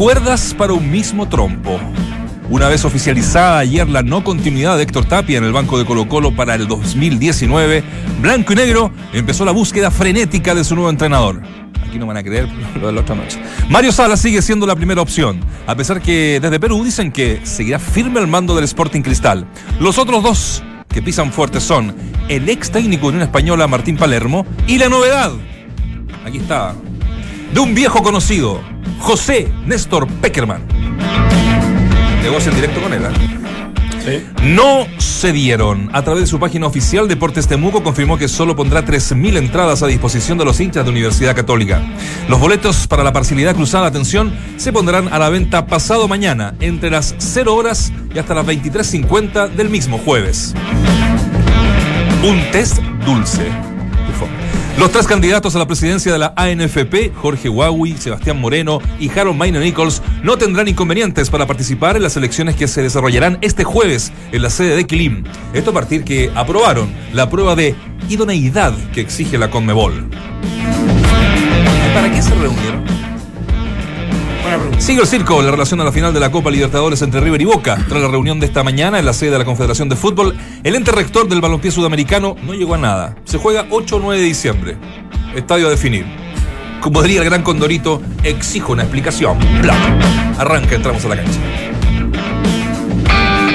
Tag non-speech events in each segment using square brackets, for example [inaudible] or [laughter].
cuerdas para un mismo trompo. Una vez oficializada ayer la no continuidad de Héctor Tapia en el banco de Colo Colo para el 2019, Blanco y Negro empezó la búsqueda frenética de su nuevo entrenador. Aquí no van a creer [laughs] lo de la otra noche. Mario Sala sigue siendo la primera opción, a pesar que desde Perú dicen que seguirá firme al mando del Sporting Cristal. Los otros dos que pisan fuerte son el ex técnico de una española Martín Palermo y la novedad. Aquí está. De un viejo conocido, José Néstor Peckerman. Negocio en directo con él. ¿eh? No se dieron. A través de su página oficial, Deportes Temuco confirmó que solo pondrá 3.000 entradas a disposición de los hinchas de Universidad Católica. Los boletos para la parcialidad cruzada, atención, se pondrán a la venta pasado mañana, entre las 0 horas y hasta las 23.50 del mismo jueves. Un test dulce. Los tres candidatos a la presidencia de la ANFP, Jorge Huawei, Sebastián Moreno y Harold Maynard Nichols, no tendrán inconvenientes para participar en las elecciones que se desarrollarán este jueves en la sede de Quilim. Esto a partir que aprobaron la prueba de idoneidad que exige la Conmebol. ¿Para qué se reunieron? Sigue el circo, la relación a la final de la Copa Libertadores entre River y Boca. Tras la reunión de esta mañana en la sede de la Confederación de Fútbol, el ente rector del balompié sudamericano no llegó a nada. Se juega 8 o 9 de diciembre. Estadio a definir. Como diría el gran Condorito, exijo una explicación. Bla. Arranca, entramos a la cancha.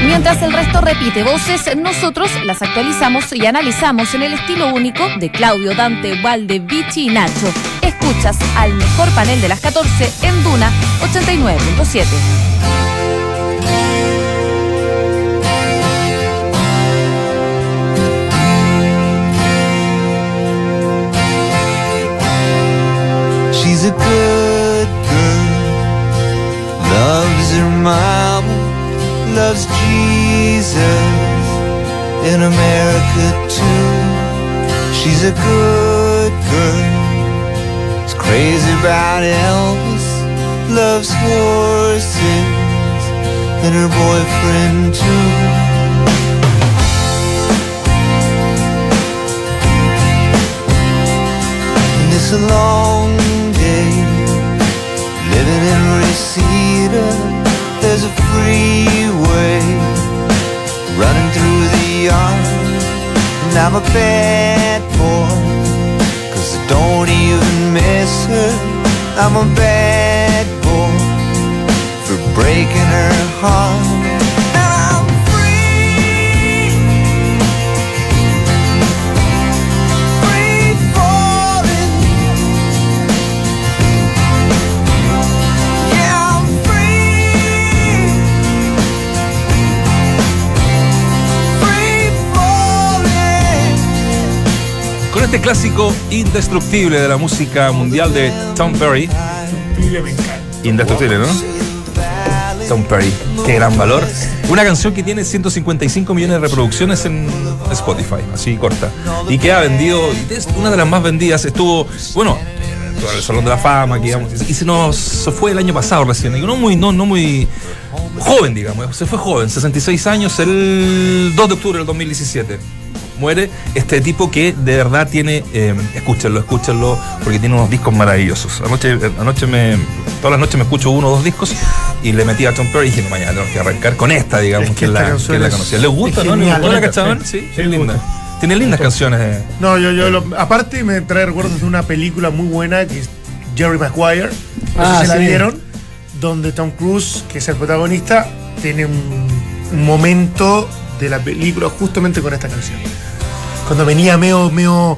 Mientras el resto repite voces, nosotros las actualizamos y analizamos en el estilo único de Claudio, Dante, Valde, Vichy y Nacho. Escuchas al mejor panel de las 14 en Duna 89.7. She's a good girl, loves her mama, loves Jesus in America too. She's a good girl, crazy about Elvis, loves horses and her boyfriend too. And it's a long day living in Reseda. There's a freeway running through the yard. And I'm a bad boy, don't even miss her. I'm a bad boy for breaking her heart. Este clásico indestructible de la música mundial de Tom Perry. Indestructible, ¿no? Tom Perry, qué gran valor. Una canción que tiene 155 millones de reproducciones en Spotify, así corta. Y que ha vendido, es una de las más vendidas. Estuvo, bueno, el Salón de la Fama, digamos, y se nos se fue el año pasado recién. Y no muy, no, no muy joven, digamos. Se fue joven, 66 años, el 2 de octubre del 2017 muere este tipo que de verdad tiene, eh, escúchenlo, escúchenlo, porque tiene unos discos maravillosos. Anoche, eh, anoche me, todas las noches me escucho uno o dos discos y le metí a Tom Perry y dije, no, mañana tengo que arrancar con esta, digamos, Es que, que es la, esta canción que es la conocía. ¿Les gusta, no? genial, ¿No la bonita, cachaban? sí. Sí, Sí, es linda. gusta. Tiene lindas canciones. eh. No, yo, yo lo- aparte me trae recuerdos de una película muy buena que es Jerry Maguire. No Ah, sé si la sí. vieron. Donde Tom Cruise, que es el protagonista, tiene un, un momento de la película justamente con esta canción. Cuando venía medio, medio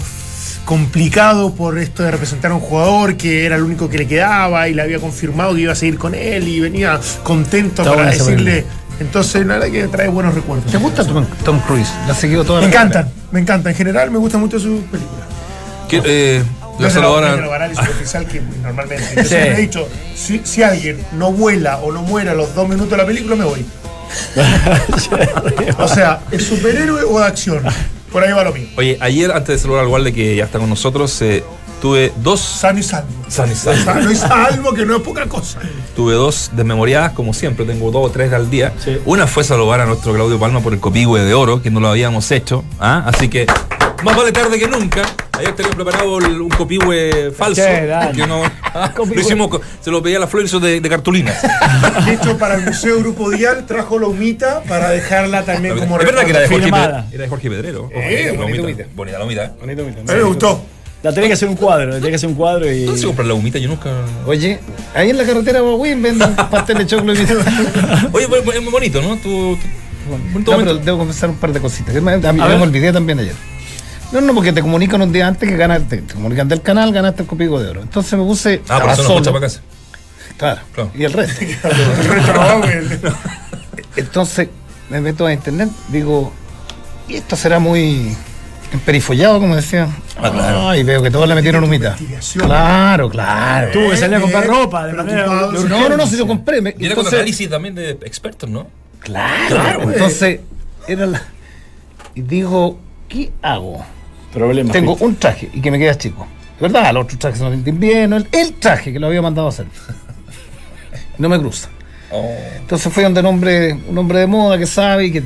complicado por esto de representar a un jugador que era el único que le quedaba y le había confirmado que iba a seguir con él y venía contento Está para decirle. Entonces, la verdad que trae buenos recuerdos. ¿Te gusta Tom, Tom Cruise? ¿La has seguido toda Me la encantan, me encanta. En general me gustan mucho sus películas. Que, eh, No la y superficial [laughs] que normalmente. Yo siempre he dicho, si, si alguien no vuela o no muere a los dos minutos de la película, me voy. [laughs] o sea, ¿es superhéroe o de acción? Por ahí va lo mío. Oye, ayer, antes de saludar al Walde que ya está con nosotros, eh, tuve dos. Sano y salvo. Sano y salvo. Sano y salvo, que no es poca cosa. Tuve dos desmemoriadas, como siempre, tengo dos o tres al día. Sí. Una fue saludar a nuestro Claudio Palma por el copigüe de oro, que no lo habíamos hecho. ¿ah? Así que más vale tarde que nunca. Ayer teníamos preparado el- un copihue falso. Que no, ah, [laughs] lo hicimos, se lo pedía a la Flor de, de cartulina. [laughs] De hecho, para el Museo Grupo Dial trajo la humita para dejarla también como es verdad que era de Jorge, Firmada. Pedre- era de Jorge Pedrero. Eh, la bonita humita. humita. Bonita la humita. ¿eh? Bonito, bonito. A mí me gustó. La tenés que hacer un cuadro, tenés que hacer un cuadro y. ¿Dónde se compra la humita? Yo nunca. Oye, ahí en la carretera Huawei venden pastel de choclo y [laughs] Oye, pues, es muy bonito, ¿no? Tu- bonito No, pero debo confesar un par de cositas. me- A mí A me olvidé también ayer. No, no, porque te comunican un día antes que ganaste, te comunican del canal, ganaste el copico de oro. Entonces me puse. Ah, por eso no escucha para casa. Claro. Claro. Y el resto. [laughs] El resto no va. [laughs] Entonces me meto a internet, digo, ¿y esto será muy emperifollado, como decían? Ah, claro. y veo que todos le metieron humita. Claro, claro. Tuvo que salir a comprar ropa de manera. No, no, no, si yo compré. me- Y era con análisis también de expertos, ¿no? Claro, entonces era la. Y digo, ¿qué hago? Problemas. Tengo un traje y que me queda chico. ¿Verdad? Los otros trajes son de invierno. El, el traje que lo había mandado a hacer. [laughs] No me cruza. Oh. Entonces fue donde un hombre, un hombre de moda que sabe y que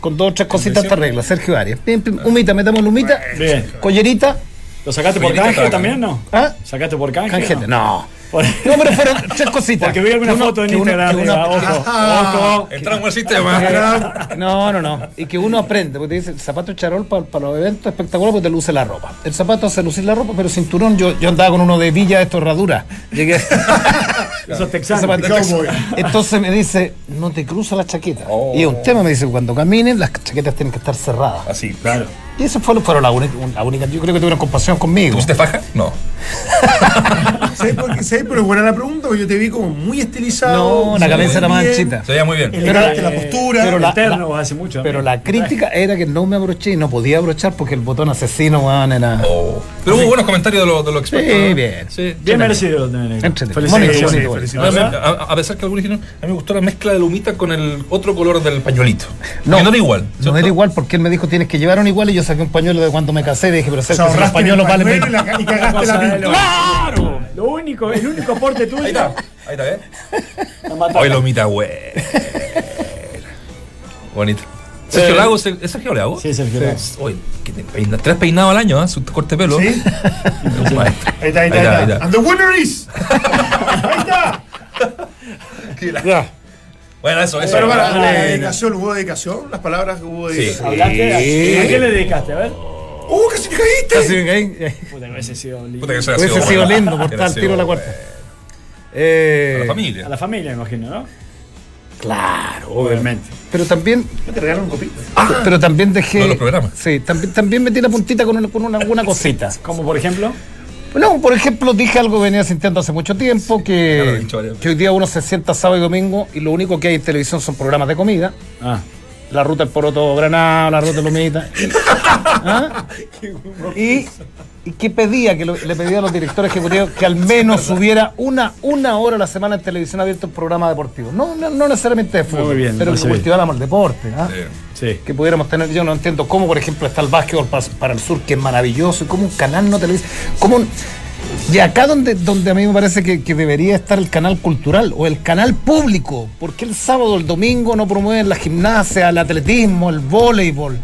con dos o tres cositas te arregla. Sergio Arias. Pim, pim, humita, metamos la humita. Bien. Collerita. ¿Lo sacaste por Oye, ¿viste canje también, no? ¿Ah? ¿Sacaste por canje? No. [laughs] No, pero fueron tres cositas. Porque vi alguna uno- foto en que uno- Instagram. diga, uno- ojo, Ah. ojo. Entramos al sistema. [laughs] No, no, no. Y que uno aprende, porque te dice, el zapato charol para los eventos espectacular porque te luce la ropa. El zapato hace lucir la ropa, pero cinturón, yo, yo andaba con uno de Villa de herradura. Llegué. [laughs] Esos texanos. Entonces me dice, no te cruza la chaqueta. Oh. Y es un tema, me dice, cuando caminen, las chaquetas tienen que estar cerradas. Así. Claro. Y eso fue, fueron la única, la única, yo creo que tuvieron compasión conmigo. ¿Pusiste faja? No. [laughs] ¿Sabes por qué? ¿Sabes? Pero es buena la pregunta, porque yo te vi como muy estilizado. No, la cabeza era más anchita. Se veía muy bien. Elegante la postura. pero la- Eterno hace mucho. Pero la crítica era que no me abroché y no podía abrochar porque el botón asesino, weón, era... Oh. Pero hubo buenos comentarios de los, de los expertos. Sí, bien. Sí. Bien merecido. A, pesar que algunos dijeron, a mí me gustó la mezcla de la humita con el otro color del pañuelito. No, que no era igual. No era igual porque él me dijo tienes que llevar un igual y yo saqué un pañuelo de cuando me casé y dije, pero O sé sea, que si los pañuelos valen pañuelo y, 20. la- y cagaste la pintura. ¡Claro! Lo único, el único aporte tuyo. Ahí está, ahí está, ¿eh? Hoy la humita, güey. Bonito. Sergio Lago, ¿es Sergio Lago? Sí, Sergio Lago. Oye, que te peina- tres peinados al año, ¿ah? Su corte de pelo. Sí. Maestro. Ahí está, ahí está. Ahí está. And the winner is. [laughs] ahí está. Bueno, eso, eso. Pero para, Ah, la no. dedicación, ¿hubo dedicación? Las palabras que hubo Sí. dedicación. ¿Hablaste? ¿A a quién le dedicaste? A ver. ¡Uh, casi te caíste! Casi me caí. Puta, que hubiese sido lindo. Puta que Hubiese sido lindo por tal tiro a la cuarta. A Eh, la A familia. la familia, me imagino, ¿no? Claro, Obviamente. Pero también, Te regalaron un copito. pero también dejé. Todos los programas. Sí, también, también metí la puntita con, una, con una, alguna cosita. Como por ejemplo. No, por ejemplo, dije algo que venía sintiendo hace mucho tiempo, que, que hoy día uno se sienta sábado y domingo y lo único que hay en televisión son programas de comida. Ah. La ruta del poroto granado, la ruta de lomita. [laughs] ¿Ah? Y, y que pedía, que lo- le pedía a los directores ejecutivos que al menos hubiera una, una hora a la semana en televisión abierta un programa deportivo. No, no, no necesariamente de fútbol, bien, pero que cultiváramos el deporte. ¿ah? Sí. Sí. Que pudiéramos tener, yo no entiendo cómo, por ejemplo, está el básquetbol para, para el sur, que es maravilloso, y cómo un canal no televisa, cómo un- y acá donde, donde a mí me parece que, que debería estar el canal cultural o el canal público, porque el sábado o el domingo no promueven la gimnasia, el atletismo, el voleibol.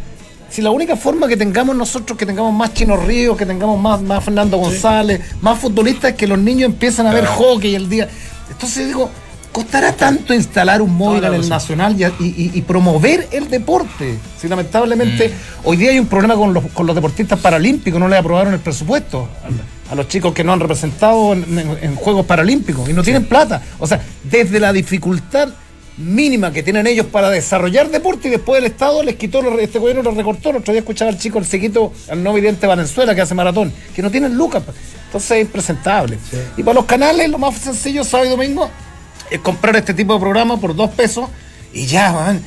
Si la única forma que tengamos nosotros, que tengamos más Chino Ríos, que tengamos más, más Fernando González, más futbolistas, es que los niños empiezan a ver hockey el día. Entonces digo, ¿costará tanto instalar un móvil en el nacional y, y- y promover el deporte? Si lamentablemente hoy día hay un problema con los, con los deportistas paralímpicos, no le aprobaron el presupuesto a, los chicos que no han representado en, en- en Juegos Paralímpicos y no tienen plata. O sea, desde la dificultad mínima que tienen ellos para desarrollar deporte y después el Estado les quitó, los- este gobierno les recortó. El otro día escuchaba al chico, el sequito, al no vidente Valenzuela que hace maratón, que no tienen lucas. Entonces es impresentable. Y para los canales, lo más sencillo, sábado y domingo, es comprar este tipo de programa por dos pesos y ya, man.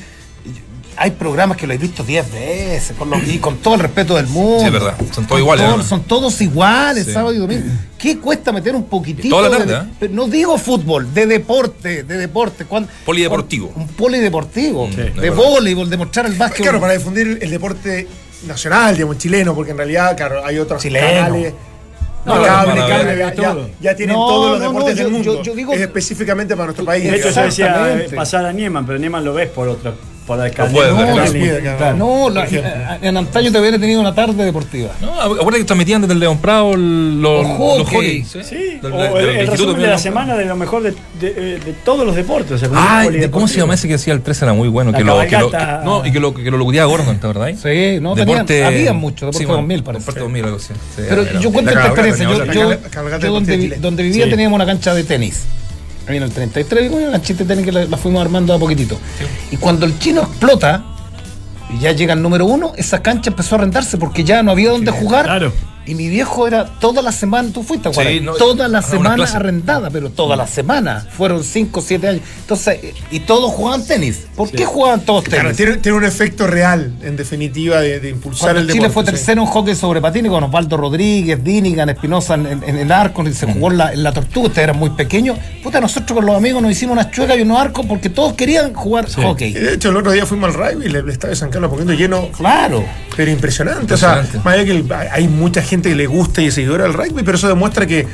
Hay programas que lo he visto diez veces con los- y con todo el respeto del mundo. Sí, es verdad. Son todos iguales, todo- ¿no? son todos iguales, Sí. sábado y domingo. ¿Qué cuesta meter un poquitito? Toda la de- tarde, ¿eh? pero no digo fútbol, de deporte, de deporte. ¿Cuán- Polideportivo. Un polideportivo. Sí, de voleibol, de mostrar el básquet. Claro, para difundir el deporte nacional, digamos, chileno, porque en realidad, claro, hay otros Chileno. canales. No, No, cable, ya, ya- todo. ya tienen No, todos los no, deportes no, del yo- mundo. yo- yo digo- es específicamente para nuestro país. De hecho, yo decía eh, pasar a Nieman, pero Nieman lo ves por otra Por la no. Claro. La- en antaño te hubiera tenido una tarde deportiva. No, acuérdate que transmitían desde el León Prado los, hockey. hockey, Sí, Del- o del- el, del el Instituto resumen de la semana de lo mejor de, de- eh, de todos los deportes. o sea, Ah, ¿cómo se llama ese que decía el 13? Era muy bueno. La Que lo, que lo- cabalgata. que- no, y que lo, que lo locutía Gordon, ¿te verdad? Sí, no tenían, había mucho, Deporte 2000 parece. Deporte 2000, algo así. Sí, Pero era- yo cuento esta experiencia. Yo, donde, vivía Sí. teníamos una cancha de tenis. En el 33 una canchita de tenis que la, la fuimos armando a poquitito. Y cuando el chino explota y ya llega el número uno, esa cancha empezó a rentarse porque ya no había dónde jugar. Claro. Y mi viejo era toda la semana, tú fuiste, Sí, Juan, no, toda la una semana arrendada, pero toda la semana. Fueron 5 7 años. Entonces, y todos jugaban tenis. ¿Por qué jugaban todos tenis? Claro, tiene, tiene un efecto real, en definitiva, de, de impulsar Cuando el Chile deporte. fue sí. tercero en hockey sobre patines con Osvaldo Rodríguez, Dinigan, Espinosa en, en- en el arco, y se jugó en la, en la tortuga, ustedes eran muy pequeños. Puta, nosotros con los amigos nos hicimos unas chuecas y unos arcos porque todos querían jugar Y hockey. De hecho, el otro día fuimos al rugby y el estadio de San Carlos poniendo lleno, Claro. Pero impresionante. Impresionante. O sea, más allá que el- hay mucha gente que le gusta y es seguidora del rugby, pero eso demuestra que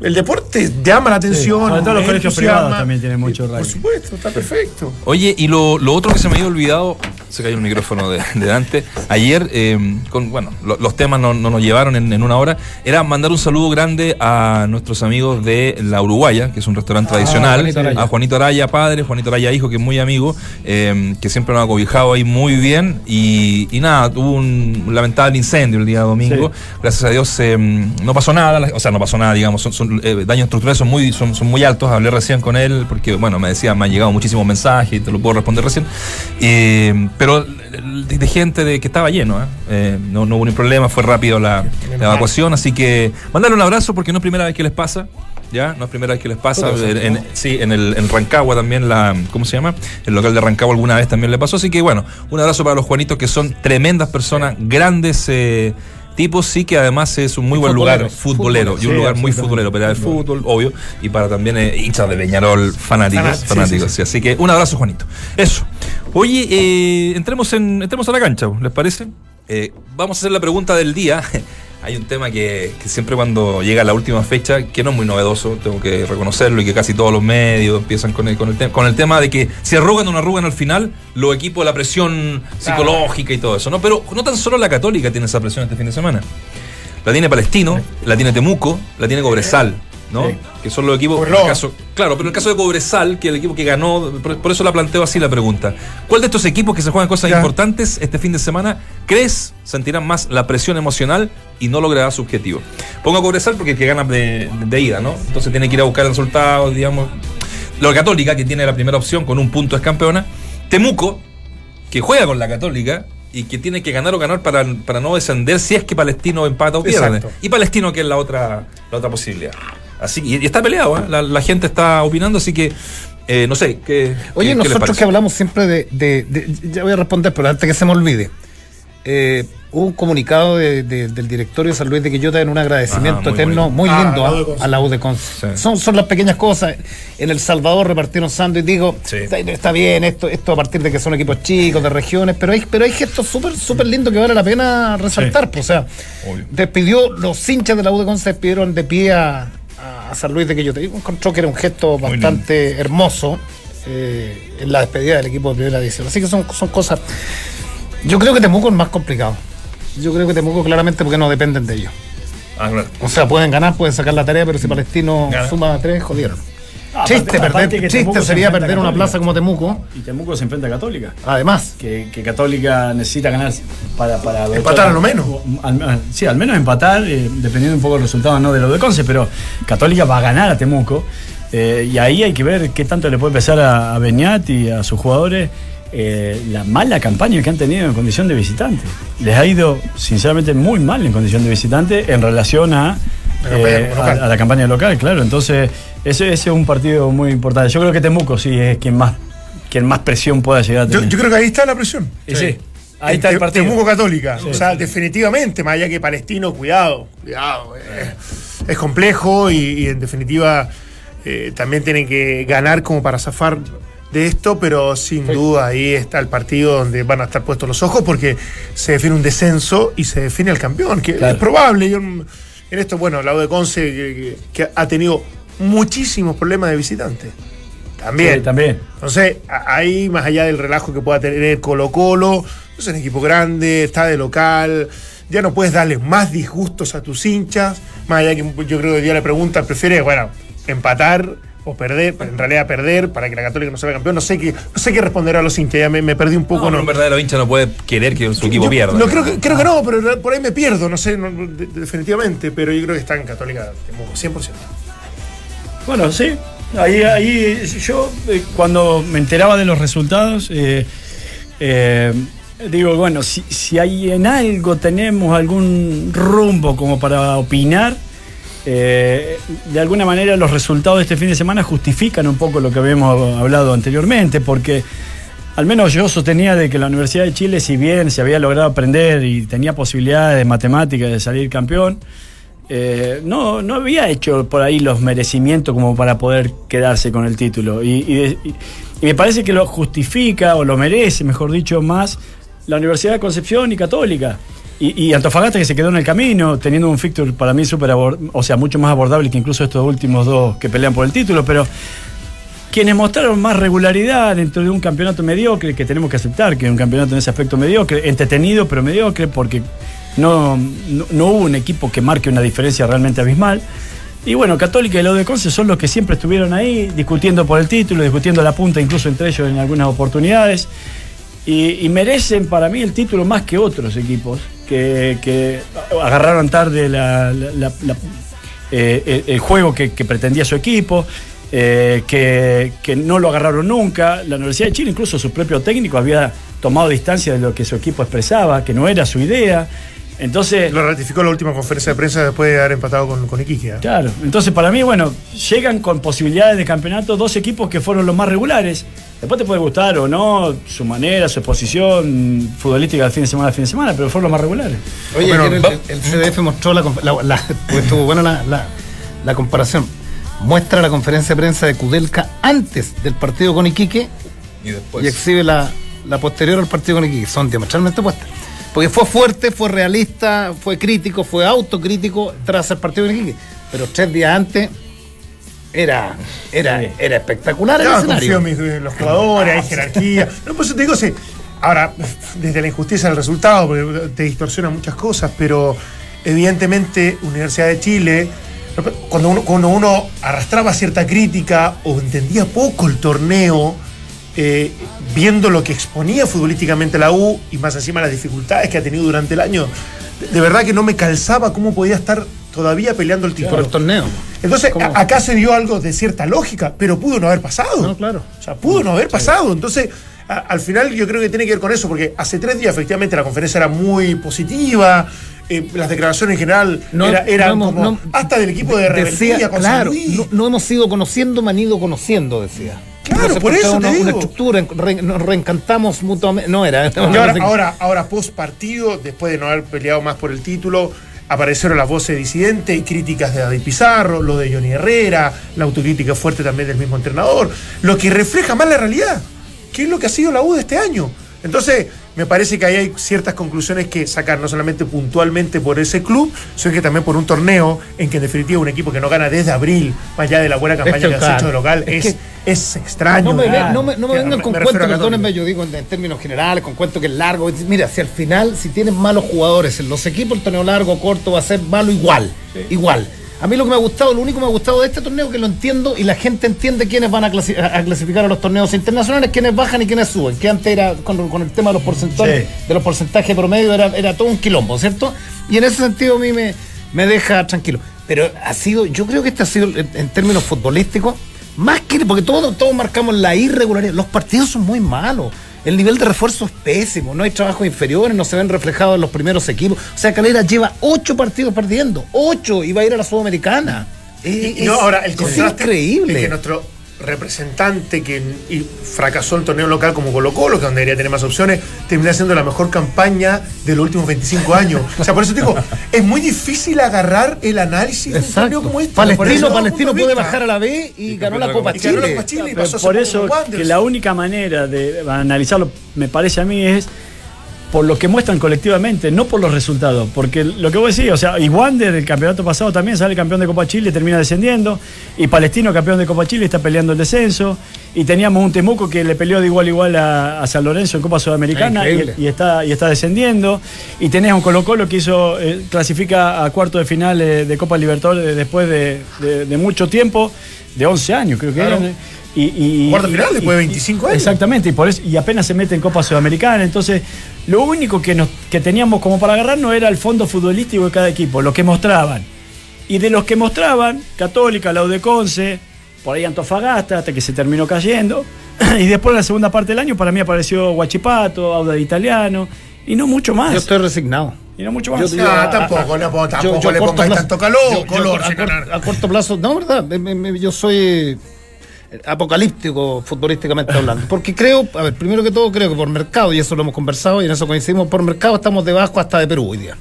el deporte llama la atención. sobre todo los colegios privados también tienen mucho Y, Por rugby. supuesto, está perfecto. Oye, y lo, lo otro que se me había olvidado, se cayó el micrófono de, de Dante, ayer, eh, con, bueno, lo- los temas no, no nos llevaron en, en una hora, era mandar un saludo grande a nuestros amigos de La Uruguaya, que es un restaurante Ah, tradicional, Juanito a Juanito Araya padre, Juanito Araya hijo, que es muy amigo, eh, que siempre nos ha cobijado ahí muy bien, y, y nada, tuvo un lamentable incendio el día domingo, gracias a Dios eh, no pasó nada, o sea, no pasó nada, digamos, son, son, daños estructurales son muy, son, son muy altos, hablé recién con él, porque bueno, me decía, me han llegado muchísimos mensajes y te lo puedo responder recién, Eh, pero de, de gente de, que estaba lleno, ¿eh? Eh, no, no hubo ningún problema, fue rápido la, la evacuación, así que mandarle un abrazo porque no es primera vez que les pasa. Ya, no es primera vez que les pasa. En, en- sí, en el en Rancagua también, la, ¿cómo se llama? El local de Rancagua alguna vez también le pasó. Así que bueno, un abrazo para los Juanitos que son tremendas personas, grandes eh, tipos, sí que además es un muy buen lugar futbolero y un Sí, lugar muy futbolero, para el fútbol, obvio, y para también eh, hinchas de Peñarol fanáticos. Fanat- fanáticos sí, sí. Así que un abrazo, Juanito. Eso. Oye, eh, entremos, en, entremos a la cancha, ¿les parece? Eh, vamos a hacer la pregunta del día. [laughs] Hay un tema que, que siempre cuando llega la última fecha, que no es muy novedoso, tengo que reconocerlo, y que casi todos los medios empiezan con el, con el, te- con el tema de que si arrugan o no arrugan al final, los equipos, la presión psicológica y todo eso, ¿no? Pero no tan solo la Católica tiene esa presión este fin de semana. La tiene Palestino, la tiene Temuco, la tiene Cobresal, ¿no? Sí. Que son los equipos. En el caso, claro, pero en el caso de Cobresal, que es el equipo que ganó, por, por eso la planteo así la pregunta. ¿Cuál de estos equipos que se juegan cosas Ya. importantes este fin de semana crees sentirán más la presión emocional y no logrará su objetivo? Pongo a Cobresal porque el que gana de, de ida, ¿no? Entonces tiene que ir a buscar el resultado, digamos. La Católica, que tiene la primera opción con un punto es campeona. Temuco, que juega con la Católica y que tiene que ganar o ganar para, para no descender si es que Palestino empata o pierde. Exacto. Y Palestino que es la otra, la otra posibilidad. Así y, y está peleado, ¿eh? la, la gente está opinando, así que eh, no sé, ¿qué, Oye, qué- qué les nosotros que hablamos siempre de, de- de- Ya voy a responder, pero antes que se me olvide. Eh, hubo un comunicado de- de- del directorio de San Luis de Quillota en un agradecimiento Ajá, muy eterno, bonito. muy Ah, lindo a la ah, U de Conce. a la U de Conce. Sí. Son, son las pequeñas cosas. En El Salvador repartieron sándwich, digo, Sí. está, está bien esto, esto a partir de que son equipos chicos, de regiones, pero hay, pero hay gestos súper súper lindos que vale la pena resaltar. pues, o sea, Obvio. despidió, los hinchas de la U de Conce despidieron de pie a, a San Luis de Quillota. Yo encontró que era un gesto Muy bastante hermoso eh, en la despedida del equipo de primera división. Así que son, son cosas. Yo creo que Temuco es más complicado. Yo creo que Temuco claramente porque no dependen de ellos. Ah, claro. O sea, pueden ganar, pueden sacar la tarea, pero si Palestino Gana. suma tres, jodieron. Ah, chiste, perder, chiste sería perder una plaza como Temuco. Y Temuco se enfrenta a Católica. Además, Que, que Católica necesita ganar para. para Empatar a lo menos. Al- sí, al menos empatar, eh, dependiendo un poco del resultado no de lo de Conce, pero Católica va a ganar a Temuco. eh, y ahí hay que ver qué tanto le puede empezar a, a Beñat y a sus jugadores eh, la mala campaña que han tenido en condición de visitante. Les ha ido, sinceramente, muy mal en condición de visitante en relación a, eh, a- a la campaña local, claro. Entonces, ese, ese es un partido muy importante. Yo creo que Temuco sí es quien más, quien más presión pueda llegar a Yo, tener. yo creo que ahí está la presión. Sí, ahí está el partido. Temuco Católica. o sea, definitivamente, más allá que Palestino, cuidado, cuidado. eh, es complejo y, y en definitiva eh, también tienen que ganar como para zafar de esto, pero sin duda ahí está el partido donde van a estar puestos los ojos porque se define un descenso y se define el campeón, que Claro. es probable. Yo, en esto, bueno, la de Conce que, que- que ha tenido muchísimos problemas de visitantes. También. Sí, también. Entonces, ahí, más allá del relajo que pueda tener Colo Colo, es un equipo grande, está de local, ya no puedes darle más disgustos a tus hinchas, más allá que yo creo que hoy día la pregunta prefiere, bueno, empatar o perder, pero en realidad perder para que la Católica no sea campeón, no sé qué, no sé qué responder a los hinchas, ya me, me perdí un poco. No, no, un verdadero hincha no puede querer que su equipo Yo- pierda. No, creo que, creo que no, pero por ahí me pierdo, no sé, no, de- definitivamente, pero yo creo que está en Católica, Temuco, 100%. Bueno, sí. Ahí, ahí yo eh, cuando me enteraba de los resultados, eh, eh, digo, bueno, si, si hay en algo tenemos algún rumbo como para opinar, de alguna manera los resultados de este fin de semana justifican un poco lo que habíamos hablado anteriormente, porque al menos yo sostenía de que la Universidad de Chile, si bien se había logrado aprender y tenía posibilidades de matemáticas de salir campeón, eh, no, no había hecho por ahí los merecimientos como para poder quedarse con el título. Y, me parece que lo justifica, o lo merece, mejor dicho, más la Universidad de Concepción y Católica. Y, Antofagasta que se quedó en el camino, teniendo un fixture para mí súper, o sea, mucho más abordable que incluso estos últimos dos que pelean por el título, pero quienes mostraron más regularidad dentro de un campeonato mediocre, que tenemos que aceptar que es un campeonato en ese aspecto mediocre, entretenido pero mediocre, porque no, no, hubo un equipo que marque una diferencia realmente abismal. Y bueno, Católica y Leo de Conce son los que siempre estuvieron ahí discutiendo por el título, discutiendo la punta, incluso entre ellos en algunas oportunidades. Y, merecen para mí el título más que otros equipos que, agarraron tarde la- la- la- la- eh, el, juego que, pretendía su equipo, eh, que no lo agarraron nunca. La Universidad de Chile, incluso su propio técnico, había tomado distancia de lo que su equipo expresaba, que no era su idea. Entonces, Lo ratificó la última conferencia de prensa después de haber empatado con, con Iquique. ¿eh? Claro, entonces para mí, bueno, llegan con posibilidades de campeonato dos equipos que fueron los más regulares. Después te puede gustar o no su manera, su exposición futbolística de fin de semana a fin de semana, pero fueron los más regulares. Oye, Bueno, el, CDF mostró la, comp- la- la- porque [laughs] estuvo buena la, la- la comparación. Muestra la conferencia de prensa de Kudelka antes del partido con Iquique Y después. y exhibe la, la posterior al partido con Iquique. Son diametralmente opuestas. Porque fue fuerte, fue realista, fue crítico, fue autocrítico tras el partido con Iquique. Pero tres días antes era, era, era espectacular el escenario. confío en mis- en los jugadores, hay jerarquía. No, pues te digo, sí. Ahora, desde la injusticia del resultado, porque te distorsiona muchas cosas, pero evidentemente Universidad de Chile, cuando uno, cuando uno arrastraba cierta crítica o entendía poco el torneo, eh, viendo lo que exponía futbolísticamente la U y más encima las dificultades que ha tenido durante el año, de, verdad que no me calzaba cómo podía estar todavía peleando el título. Por el torneo. Entonces, acá se dio algo de cierta lógica, pero pudo no haber pasado. No, claro. O sea, pudo no haber pasado. Entonces, a- al final yo creo que tiene que ver con eso, porque hace tres días efectivamente la conferencia era muy positiva, eh, las declaraciones en general No- era- eran no hemos- como no- hasta del equipo de rebeldía decía, con claro, no, no hemos ido conociendo, me han ido conociendo, decía. Claro, por eso te una, digo. una estructura, re- nos reencantamos mutuamente. No era. Y ahora, ahora, ahora post partido, después de no haber peleado más por el título, aparecieron las voces disidentes y críticas de David Pizarro, lo de Johnny Herrera, la autocrítica fuerte también del mismo entrenador, lo que refleja más la realidad, que es lo que ha sido la U de este año. Entonces, me parece que ahí hay ciertas conclusiones que sacar, no solamente puntualmente por ese club, sino que también por un torneo en que en definitiva un equipo que no gana desde abril, más allá de la buena campaña que, que, ha hecho de local, es es, que- es extraño. No me, no me- no me vengan con cuentos, perdónenme, yo digo en, en términos generales, con cuentos que es largo. Mira, si al final, si tienes malos jugadores en los equipos, el torneo largo, corto, va a ser malo igual. Igual. A mí lo que me ha gustado, lo único que me ha gustado de este torneo, que lo entiendo y la gente entiende quiénes van a, clasi- a- a clasificar a los torneos internacionales, quiénes bajan y quiénes suben. Que antes era con, con el tema de los porcentajes, Sí. de los porcentajes promedio, era, era todo un quilombo, ¿cierto? Y en ese sentido a mí me, me deja tranquilo. Pero ha sido, yo creo que este ha sido, en, en términos futbolísticos, más que, porque todos, todos marcamos la irregularidad. Los partidos son muy malos. El nivel de refuerzo es pésimo. No hay trabajos inferiores, no se ven reflejados en los primeros equipos. O sea, Calera lleva ocho partidos perdiendo. Ocho. Y va a ir a la Sudamericana. Es, Y no, ahora el es increíble. es que nuestro representante que y fracasó el torneo local como Colo Colo, que donde debería tener más opciones, termina siendo la mejor campaña de los últimos 25 años. O sea, por eso te digo, es muy difícil agarrar el análisis de un torneo Exacto. como este. Palestino, Palestino puede bajar a la B y, ganó la Copa de Y ganó la Chile. Copa Chile y Pero pasó a por eso que la única manera de analizarlo, me parece a mí, es por lo que muestran colectivamente, no por los resultados. Porque lo que vos decís, o sea, y Wander el campeonato pasado también sale campeón de Copa Chile, termina descendiendo, y Palestino campeón de Copa Chile está peleando el descenso, y teníamos un Temuco que le peleó de igual a igual a, a San Lorenzo en Copa Sudamericana y, está, y está descendiendo, y tenés un Colo Colo que hizo, eh, clasifica a cuarto de final eh, de Copa Libertadores después de, de- de mucho tiempo, de 11 años creo que Claro. eran. Y, y- Cuarto de final y- después de y- 25 años. Exactamente, y, por eso, y apenas se mete en Copa Sudamericana. Entonces, lo único que, nos, que teníamos como para agarrar no era el fondo futbolístico de cada equipo, lo que mostraban. Y de los que mostraban, Católica, la Conce, por ahí Antofagasta, hasta que se terminó cayendo. [clears throat] Y después en la segunda parte del año para mí apareció Guachipato, Auda de Italiano, y no mucho más. Yo estoy resignado. Y no mucho más. Yo digo, a- tampoco, no, tampoco Yo- yo le a corto pongáis plazo- tanto calor, yo- yo color. a, cor- a corto plazo, no, verdad, me- me- me- yo soy eh, apocalíptico futbolísticamente hablando. Porque creo, a ver, primero que todo, creo que por mercado, y eso lo hemos conversado y en eso coincidimos, por mercado estamos debajo hasta de Perú hoy día.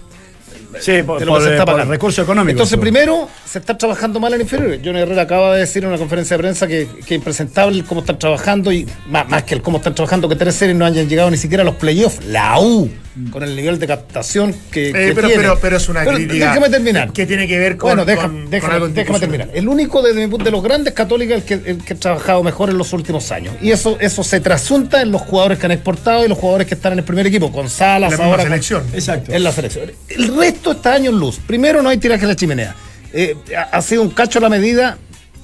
Sí, por, lo por- que se está por pagando. recurso económico. Entonces, primero, se está trabajando mal en inferiores. Johnny Herrera acaba de decir en una conferencia de prensa que, que es impresentable el cómo están trabajando y más, más que el cómo están trabajando, que tres series no hayan llegado ni siquiera a los playoffs. La U, con el nivel de captación que, Eh, que pero, tiene. pero, pero es una crítica. Déjame terminar. Que tiene que ver con. bueno, deja- con- déjame, con algo déjame terminar. El único de, de- de los grandes católicos el que, el que ha trabajado mejor en los últimos años. Y eso, eso se trasunta en los jugadores que han exportado y los jugadores que están en el primer equipo, con Salas, La ahora con- selección. Exacto. en la selección. El resto está años luz. Primero, no hay tiraje a la chimenea. Eh, ha, sido un cacho la medida.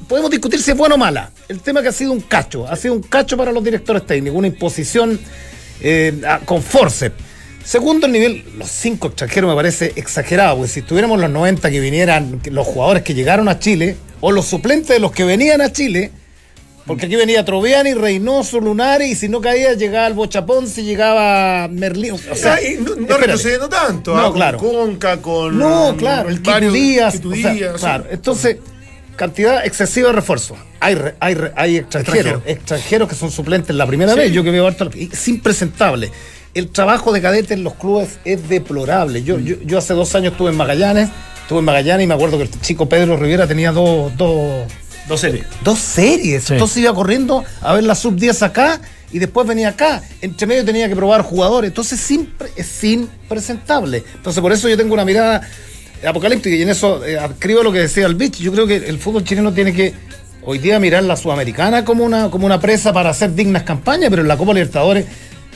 Podemos discutir si es buena o mala. El tema que ha sido un cacho. Ha sido un cacho para los directores técnicos. Una imposición eh, con forceps. Segundo, el nivel, los cinco extranjeros me parece exagerado, porque si estuviéramos en los 90 que vinieran los jugadores que llegaron a Chile, o los suplentes de los que venían a Chile, porque aquí venía Troviani, Reynoso, Lunari, y si no caía, llegaba el Bochapón, si llegaba Merlín. O sea, y no, no retrocediendo tanto. No, ah, con claro. Conca, con. No, claro, el varios- Díaz. O sea, claro, entonces, cantidad excesiva de refuerzos. Hay, re- hay, re- hay extranjeros, Extranjero. extranjeros que son suplentes la primera vez. Yo que veo harto, es impresentable. El trabajo de cadete en los clubes es deplorable. Yo, yo, yo hace dos años estuve en Magallanes, estuve en Magallanes y me acuerdo que el chico Pedro Rivera tenía dos, dos, Dos series. dos series. Sí. Entonces iba corriendo a ver la sub 10 acá y después venía acá. Entre medio tenía que probar jugadores. Entonces siempre es impresentable. Entonces por eso yo tengo una mirada apocalíptica y en eso eh, adscribo lo que decía el Beach. Yo creo que el fútbol chileno tiene que hoy día mirar la sudamericana como una, como una presa para hacer dignas campañas, pero en la Copa Libertadores.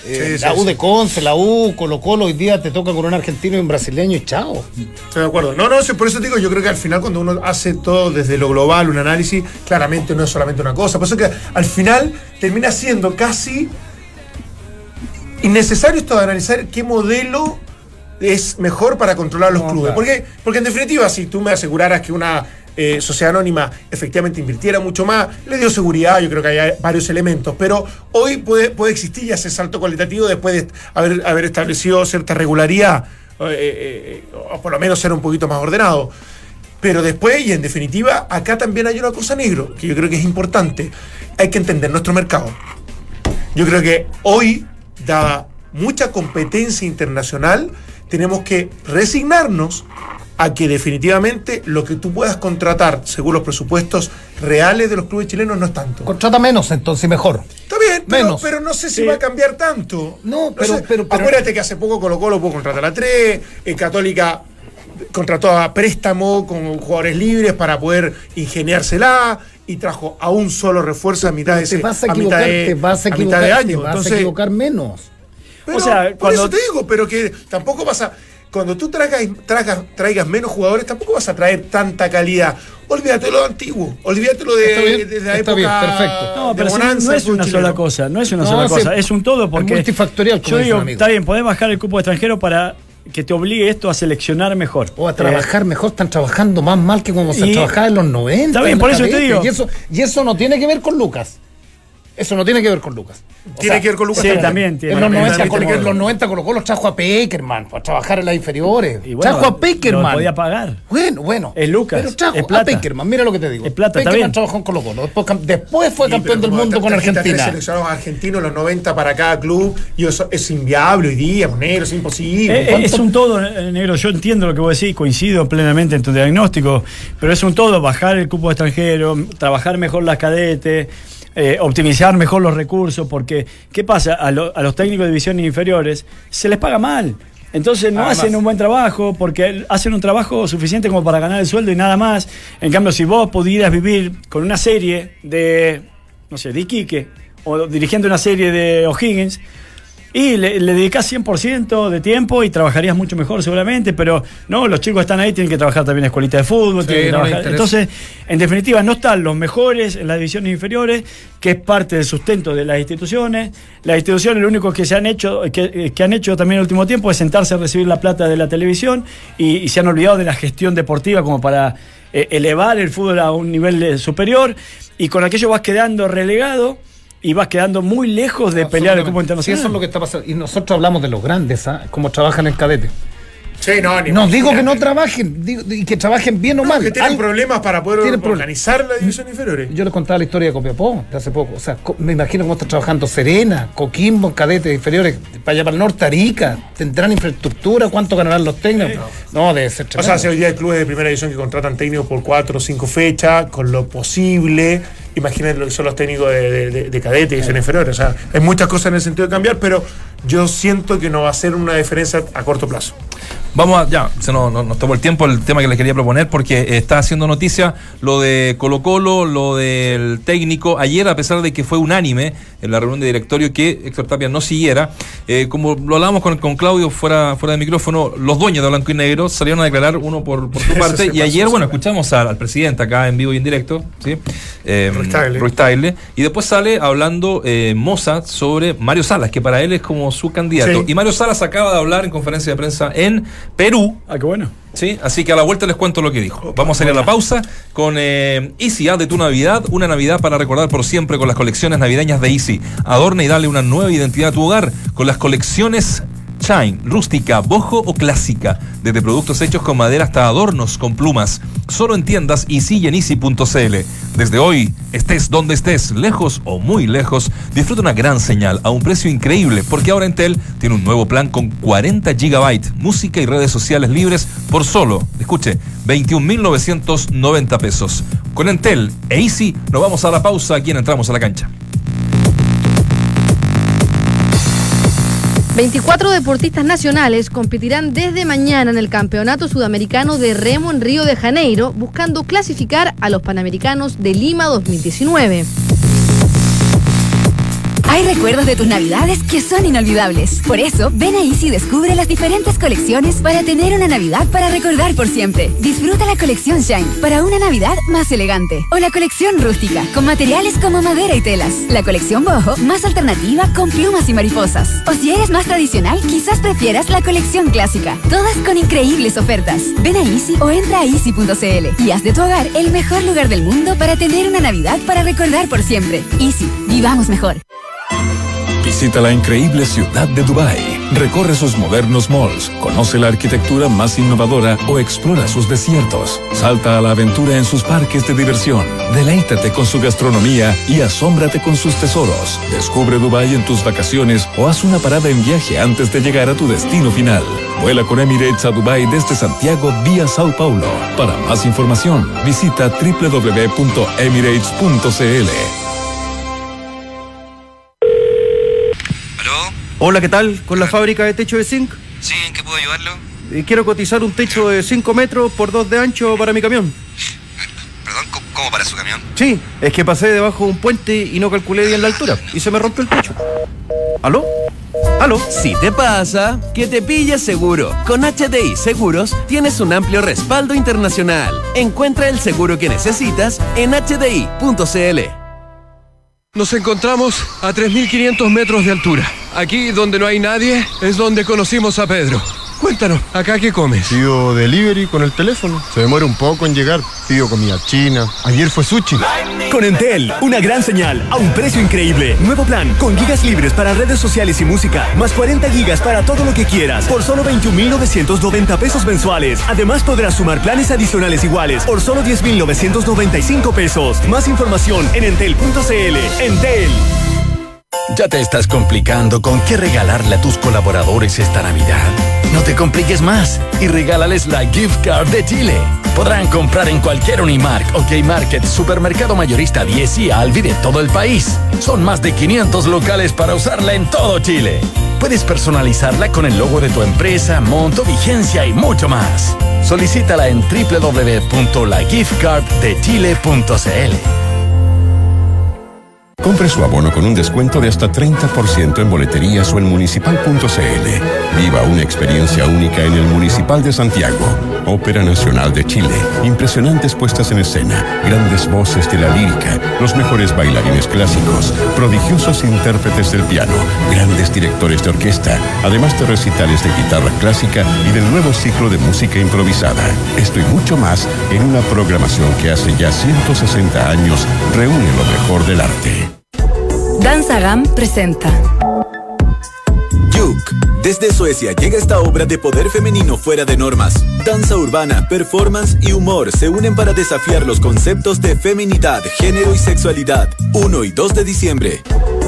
Eh, Sí, sí, la U de Conce, la U, Colo Colo, hoy día te toca con un argentino y un brasileño y chao. Estoy de acuerdo. No, no, por eso te digo, yo creo que al final cuando uno hace todo desde lo global, un análisis, claramente no es solamente una cosa. Por eso que al final termina siendo casi innecesario esto de analizar qué modelo es mejor para controlar los No, clubes. claro. Porque, porque en definitiva, si tú me aseguraras que una eh, sociedad anónima efectivamente invirtiera mucho más, le dio seguridad, yo creo que hay varios elementos, pero hoy puede, puede existir ya ese salto cualitativo después de haber, haber establecido cierta regularidad, eh, eh, o por lo menos ser un poquito más ordenado. Pero después, y en definitiva, acá también hay una cosa negro, que yo creo que es importante. Hay que entender nuestro mercado. Yo creo que hoy, dada mucha competencia internacional, tenemos que resignarnos a que definitivamente lo que tú puedas contratar según los presupuestos reales de los clubes chilenos no es tanto. Contrata menos, entonces mejor. Está bien, pero, Menos. pero no sé si Sí. va a cambiar tanto. No, pero- sé. pero- pero- Acuérdate que hace poco Colo Colo pudo contratar a tres, en Católica contrató a préstamo con jugadores libres para poder ingeniársela y trajo a un solo refuerzo a mitad de te ese- vas a mitad equivocar, de- te vas a mitad equivocar, de te año. vas Entonces, a equivocar menos. pero O sea, por cuando- eso te digo, pero que tampoco vas a. Cuando tú traigas, traigas, traigas menos jugadores, tampoco vas a traer tanta calidad. Olvídate de lo antiguo, olvídate lo de, bien, de la está época. bien, perfecto. No, de pero bonanza no es una chileno. sola cosa, no es una No, sola sí, cosa, es un todo porque multifactorial, como yo digo, amigo. está bien, podés bajar el cupo extranjero para que te obligue esto a seleccionar mejor. O a Eh, trabajar mejor, están trabajando más mal que como se Y- trabajaba en los 90. Está bien, en por eso te digo. Y eso, y eso no tiene que ver con Lucas. Eso no tiene que ver con Lucas. O Tiene que ver con Lucas Sí, también. también tiene. En los, También 90, tiene que Colo- ver. en los 90 Colo Colo trajo a Peckerman para trabajar en las inferiores. Y bueno, trajo a Peckerman. lo podía pagar. Bueno, bueno. Es Lucas, Pero trajo es plata. a Peckerman, mira lo que te digo. Es plata, está Peckerman bien. trabajó en Colo Colo. Después, fue Sí, campeón del mundo con Argentina. seleccionados argentinos los 90 para cada club y eso es inviable hoy día, negro, es imposible. Eh, eh, ¿Cuánto- es un todo, eh, negro. Yo entiendo lo que vos decís, coincido plenamente en tu diagnóstico, pero es un todo, bajar el cupo extranjero, trabajar mejor las cadetes, eh, optimizar mejor los recursos, porque ¿qué pasa? A, lo- a los técnicos de divisiones inferiores se les paga mal. Entonces no Además. hacen un buen trabajo porque hacen un trabajo suficiente como para ganar el sueldo y nada más. En cambio, si vos pudieras vivir con una serie de, no sé, de Iquique o dirigiendo una serie de O'Higgins, y le, le dedicás 100% de tiempo y trabajarías mucho mejor seguramente, pero no, los chicos están ahí, tienen que trabajar también en escuelita de fútbol, Sí, tienen que no interesa. Entonces, en definitiva, no están los mejores en las divisiones inferiores, que es parte del sustento de las instituciones. Las instituciones lo único que se han hecho, que, que han hecho también en el último tiempo es sentarse a recibir la plata de la televisión y, y se han olvidado de la gestión deportiva como para eh, elevar el fútbol a un nivel eh, superior y con aquello vas quedando relegado y vas quedando muy lejos de pelear el cupo Sí, internacional. eso es lo que está pasando. Y nosotros hablamos de los grandes, ¿ah? Cómo trabajan en cadete. Sí, no, ni No digo que no trabajen, digo, y que trabajen bien o No, mal. que tienen problemas para poder organizar la división inferiores. Yo les contaba la historia de Copiapó de hace poco. O sea, me imagino cómo está trabajando Serena, Coquimbo, en cadetes inferiores, para allá para el norte, Arica. ¿Tendrán infraestructura? ¿Cuánto ganarán los técnicos? No, debe ser O tremendo. sea, si hoy día hay clubes de primera división que contratan técnicos por cuatro o cinco fechas, con lo posible. Imagínate lo que son los técnicos de, de, de, de cadete y división inferior. O sea, hay muchas cosas en el sentido de cambiar, pero yo siento que no va a ser una diferencia a corto plazo. Vamos a, ya, se nos, nos- nos tomó el tiempo el tema que les quería proponer porque eh, está haciendo noticia lo de Colo Colo, lo del técnico. Ayer, a pesar de que fue unánime en la reunión de directorio que Héctor Tapia no siguiera, eh, como lo hablábamos con, con Claudio fuera, fuera de micrófono, los dueños de Blanco y Negro salieron a declarar uno por, por su [laughs] parte. Y ayer, bueno, escuchamos al, al presidente acá en vivo y en directo, ¿sí? Eh, Tagle. Ruiz Tagle. Y después sale hablando eh, Moza sobre Mario Salas, que para él es como su candidato. Sí. Y Mario Salas acaba de hablar en conferencia de prensa en Perú. Ah, qué bueno. Sí, así que a la vuelta les cuento lo que dijo. Vamos a ir a la pausa con eh, Easy A de tu Navidad, una Navidad para recordar por siempre con las colecciones navideñas de Easy. Adorna y dale una nueva identidad a tu hogar con las colecciones Shine, rústica, bojo o clásica, desde productos hechos con madera hasta adornos con plumas. Solo en tiendas Easy y Easy.cl. Desde hoy, estés donde estés, lejos o muy lejos, disfruta una gran señal a un precio increíble, porque ahora Entel tiene un nuevo plan con 40 GB, música y redes sociales libres por solo, escuche, 21.990 pesos. Con Entel e Easy nos vamos a la pausa aquí en Entramos a la Cancha. 24 deportistas nacionales competirán desde mañana en el Campeonato Sudamericano de Remo en Río de Janeiro, buscando clasificar a los Panamericanos de Lima 2019. Hay recuerdos de tus navidades que son inolvidables. Por eso, ven a Easy y descubre las diferentes colecciones para tener una Navidad para recordar por siempre. Disfruta la colección Shine para una Navidad más elegante. O la colección rústica, con materiales como madera y telas. La colección boho, más alternativa con plumas y mariposas. O si eres más tradicional, quizás prefieras la colección clásica. Todas con increíbles ofertas. Ven a Easy o entra a easy.cl y haz de tu hogar el mejor lugar del mundo para tener una Navidad para recordar por siempre. Easy, vivamos mejor. Visita la increíble ciudad de Dubái. Recorre sus modernos malls, conoce la arquitectura más innovadora o explora sus desiertos. Salta a la aventura en sus parques de diversión. Deleítate con su gastronomía y asómbrate con sus tesoros. Descubre Dubái en tus vacaciones o haz una parada en viaje antes de llegar a tu destino final. Vuela con Emirates a Dubái desde Santiago vía Sao Paulo. Para más información, visita www.emirates.cl. Hola, ¿qué tal? ¿Con la fábrica de techo de zinc? Sí, ¿en qué puedo ayudarlo? Eh, Quiero cotizar un techo de 5 metros por 2 de ancho para mi camión. Perdón, ¿cómo, cómo para su camión? Sí, es que pasé debajo de un puente y no calculé bien la altura y se me rompió el techo. ¿Aló? ¿Aló? Si te pasa, que te pilles seguro. Con HDI Seguros tienes un amplio respaldo internacional. Encuentra el seguro que necesitas en hdi.cl. Nos encontramos a 3.500 metros de altura. Aquí, donde no hay nadie, es donde conocimos a Pedro. Cuéntanos, ¿acá qué comes? Pido delivery con el teléfono. Se demora un poco en llegar. Pido comida china. Ayer fue sushi. Con Entel, una gran señal a un precio increíble. Nuevo plan con gigas libres para redes sociales y música, más 40 gigas para todo lo que quieras, por solo 21.990 pesos mensuales. Además podrás sumar planes adicionales iguales por solo 10.995 pesos. Más información en entel.cl. Entel. ¿Ya te estás complicando con qué regalarle a tus colaboradores esta Navidad? No te compliques más y regálales la gift card de Chile. podrán comprar en cualquier Unimark o K-Market, supermercado mayorista 10 y Alvi de todo el país. Son más de 500 locales para usarla en todo Chile. Puedes personalizarla con el logo de tu empresa, monto, vigencia y mucho más. Solicítala en www.lagiftcarddechile.cl. Compre su abono con un descuento de hasta 30% en boleterías o en municipal.cl. Viva una experiencia única en el Municipal de Santiago. Ópera Nacional de Chile. Impresionantes puestas en escena, grandes voces de la lírica, los mejores bailarines clásicos, prodigiosos intérpretes del piano, grandes directores de orquesta, además de recitales de guitarra clásica y del nuevo ciclo de música improvisada. Esto y mucho más en una programación que hace ya 160 años reúne lo mejor del arte. Danza Gam presenta. Yuk. Desde Suecia llega esta obra de poder femenino fuera de normas. Danza urbana, performance y humor se unen para desafiar los conceptos de feminidad, género y sexualidad. 1 y 2 de diciembre.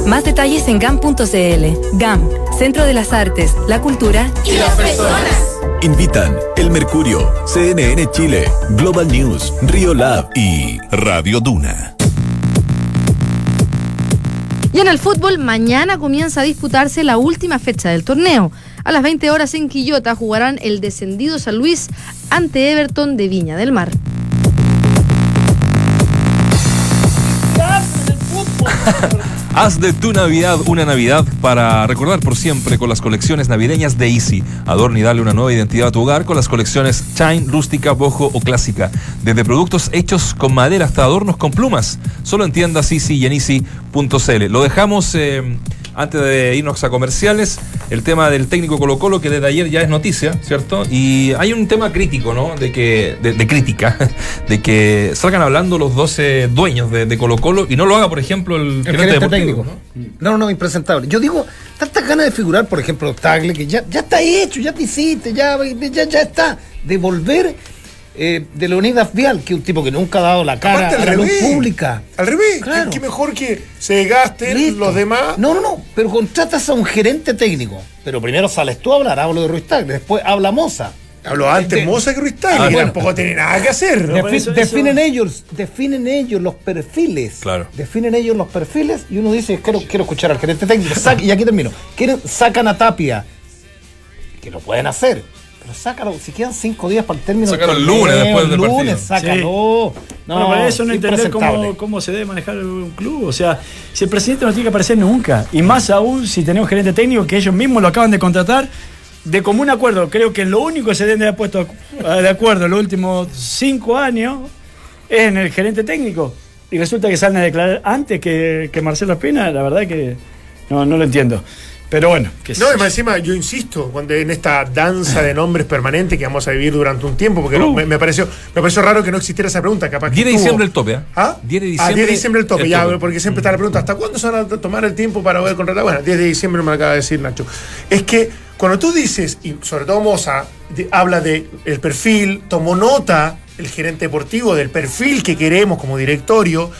Más detalles en GAM.cl. GAM, Centro de las Artes, la Cultura Y las personas. Invitan El Mercurio, CNN Chile, Global News, Río Lab y Radio Duna. Y en el fútbol, mañana comienza a disputarse la última fecha del torneo. A las 20 horas en Quillota jugarán el descendido San Luis ante Everton de Viña del Mar. Haz de tu Navidad una Navidad para recordar por siempre con las colecciones navideñas de Easy. Adorna y dale una nueva identidad a tu hogar con las colecciones Shine, rústica, bojo o clásica. Desde productos hechos con madera hasta adornos con plumas. Solo en tiendas Easy y en Easy.cl. Lo dejamos eh, antes de irnos a comerciales. El tema del técnico Colo Colo que desde ayer ya es noticia, ¿cierto? Y hay un tema crítico, ¿no? De que, de, de crítica, [laughs] de que salgan hablando los 12 dueños de, de Colo Colo y no lo haga, por ejemplo, el, El gerente técnico. No, no, impresentable. Yo digo, tantas ganas de figurar, por ejemplo, Tagle, que ya, ya está hecho, ya te hiciste, ya, ya, ya está. De volver eh, de Leonidas Vial, que es un tipo que nunca ha dado la cara Aparte, a al la luz revés. pública. Al revés, Claro. que, mejor que se gasten los demás. No, no, no, pero contratas a un gerente técnico. Pero primero sales tú a hablar, hablo de Ruiz Tagle, después habla Moza. Habló antes De- Moza que Ruiz Tagle, Ah, que bueno. tampoco tiene nada que hacer. Defi- definen ellos, definen ellos los perfiles. Claro. Definen ellos los perfiles y uno dice, quiero, quiero escuchar al gerente técnico. Sac- y aquí termino. Quieren, sacan a Tapia, que lo pueden hacer. Pero sácalo, si quedan cinco días para el término Sácalo el lunes después del el lunes, partido. sácalo. Sí. No, bueno, para eso no entender cómo, cómo se debe manejar un club. O sea, si el presidente no tiene que aparecer nunca, y más aún si tenemos gerente técnico que ellos mismos lo acaban de contratar, de común acuerdo, creo que lo único que se deben de haber puesto de acuerdo en los últimos cinco años es en el gerente técnico. Y resulta que salen a declarar antes que, que Marcelo Espina, la verdad que no, no lo entiendo. Pero bueno, que No, y más encima, yo insisto, cuando en esta danza de nombres permanente que vamos a vivir durante un tiempo, porque no- me, me pareció, me pareció raro que no existiera esa pregunta, capaz que 10 de estuvo- diciembre el tope, ¿eh? ¿Ah? 10 de Ah, diciembre. 10 de diciembre el tope, ya, tope. porque siempre está la pregunta, ¿hasta cuándo se van a tomar el tiempo para poder contratar? Bueno, 10 de diciembre me lo acaba de decir Nacho. Es que cuando tú dices, y sobre todo Moza, de- habla de el perfil, tomó nota el gerente deportivo del perfil que queremos como directorio,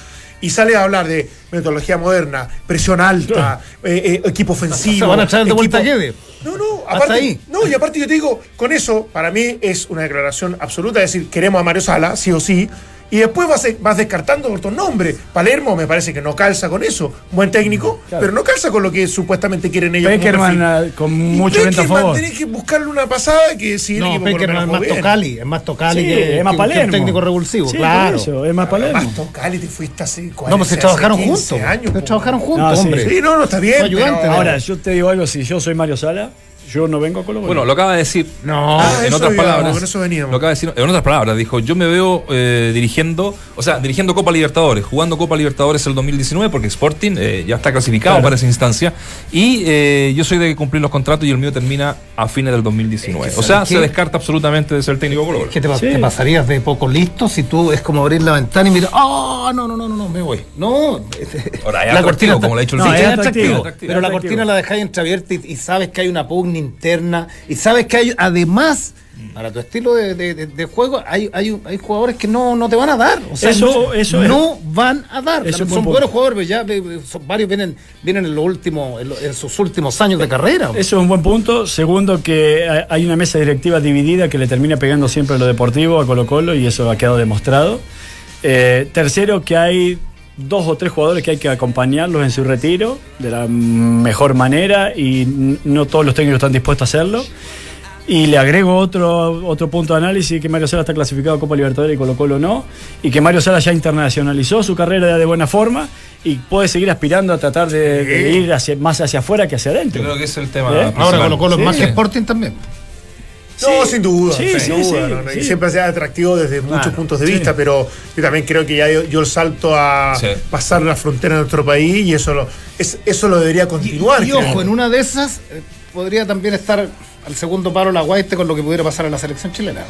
y sale a hablar de metodología moderna, presión alta, eh, eh, equipo ofensivo. Se van a echar de vuelta equipo-. No, no, aparte, ahí. no, y aparte yo te digo, con eso, para mí es una declaración absoluta, es decir, queremos a Mario Sala, sí o sí, y después vas, vas descartando otros nombres. Palermo me parece que no calza con eso, buen técnico, Claro. pero no calza con lo que supuestamente quieren ellos. Peckerman con mucho viento a favor. tenés que buscarle una pasada que si el No, lo Peckerman es más. Tocali, es más Tocali Sí, que, es más que- que Palermo. un técnico revulsivo, Sí, claro. eso, es más Palermo. Más Tocali te fuiste hace 40 No, pues se trabajaron 15 juntos. años, Se trabajaron juntos, No, hombre. Sí, no, no, está bien. Pero-. Ahora, yo te digo algo, si yo soy Mario Sala, yo no vengo a Colo Colo. Bueno, lo acaba de decir. No, Ah, en eso otras palabras. con eso veníamos. Lo acaba de decir. En otras palabras, dijo: Yo me veo eh, dirigiendo, o sea, dirigiendo Copa Libertadores, jugando Copa Libertadores el 2019, porque Sporting eh, ya está clasificado Claro. para esa instancia. Y eh, yo soy de cumplir los contratos y el mío termina a fines del 2019. Es que, o sea, ¿sabes se descarta absolutamente de ser técnico Colo Colo. ¿Qué te, pa- Sí. te pasarías de poco listo si tú es como abrir la ventana y mirar, ¡oh, no, no, no, no, no, me voy! No, Ahora, es la cortina como le ha dicho el no, es atractivo, atractivo, pero la cortina la dejáis entreabierta y, y sabes que hay una pugna interna y sabes que hay además para tu estilo de, de- de- de juego, hay, hay, hay jugadores que no, no te van a dar. O sea, Eso- no, eso es- no van a dar. Eso son buen buenos jugadores, pero ya eh, son- varios vienen, vienen en, lo- en sus últimos años de carrera. Eso es un buen punto. Segundo, que hay- hay una mesa directiva dividida que le termina pegando siempre a lo deportivo, a Colo Colo, y eso ha quedado demostrado. Eh, tercero, que hay dos o tres jugadores que hay que acompañarlos en su retiro de la mejor manera y no todos los técnicos están dispuestos a hacerlo. Y le agrego otro, otro punto de análisis, que Mario Sala está clasificado a Copa Libertadores y Colo Colo no, y que Mario Sala ya internacionalizó su carrera de buena forma y puede seguir aspirando a tratar de, de ir hacia- más hacia afuera que hacia adentro. Yo creo que es el tema. ¿Eh? Ahora Colo Colo es más Sí. que Sporting también. No, sin duda, sí, sin sí, duda, sí, ¿no? Y sí. siempre sea atractivo desde muchos Claro, puntos de sí. vista, pero yo también creo que ya dio, dio el salto a Sí. pasar la frontera de nuestro país y eso lo, es- eso lo debería continuar. Y ojo, en una de esas eh, podría también estar al segundo paro la Guaite con lo que pudiera pasar en la selección chilena.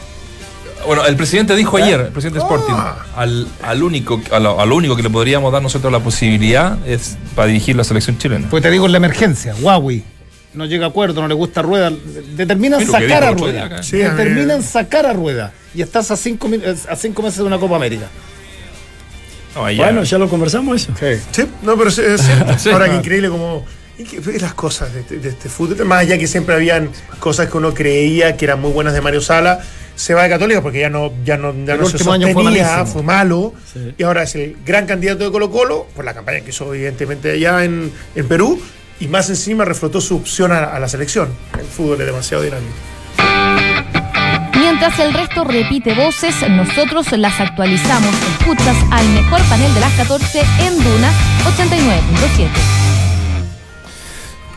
Bueno, el presidente dijo ¿Eh? ayer, el presidente Ah. Sporting, al, al único, a lo, a lo único que le podríamos dar nosotros la posibilidad es para dirigir la selección chilena. Pues te digo en la emergencia, Huawei. No llega a acuerdo, no le gusta Rueda. Determinan sacar a Rueda. Sí, Determinan sacar a Rueda. Y estás a cinco, mi- a cinco meses de una Copa América. No, ahí ya- Bueno, ya lo conversamos eso. Sí, no, pero es, es cierto. Sí. Ahora que increíble como. las cosas de, este- de este fútbol. Más allá que siempre habían cosas que uno creía que eran muy buenas de Mario Sala. Se va de Católica porque ya no, ya no, ya no se último año fue sostenía, fue malo. Sí. Y ahora es el gran candidato de Colo Colo, por la campaña que hizo evidentemente allá en, en Perú. Y más encima reflotó su opción a, la selección. El fútbol es demasiado dinámico. Mientras el resto repite voces, nosotros las actualizamos. Escuchas al mejor panel de las 14 en Duna 89.7.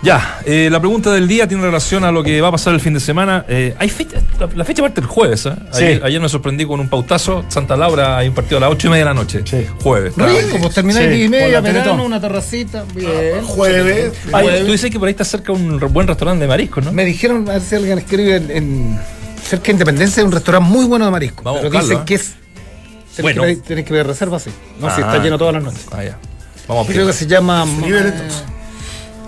Ya, eh, la pregunta del día tiene relación a lo que va a pasar el fin de semana. Eh, hay fecha, la, la fecha parte el jueves. ¿eh? Sí. Ayer, me sorprendí con un pautazo. Santa Laura hay un partido a las 8 y media de la noche. Sí. Jueves. Rico, pues termináis Sí, diez y media, verano, una terracita. Bien. Jueves. Ay, tú dices que por ahí está cerca un buen restaurante de mariscos, ¿no? Me dijeron, a ver si alguien escribe en, en cerca de Independencia, hay un restaurante muy bueno de marisco. Vamos a pero buscarlo, dicen ¿eh? que es. Tenés, Bueno. que, tenés que pedir reserva, sí. No, si Ah. está lleno todas las noches. Ah, ya. Vamos a Creo que se llama. Eh, entonces.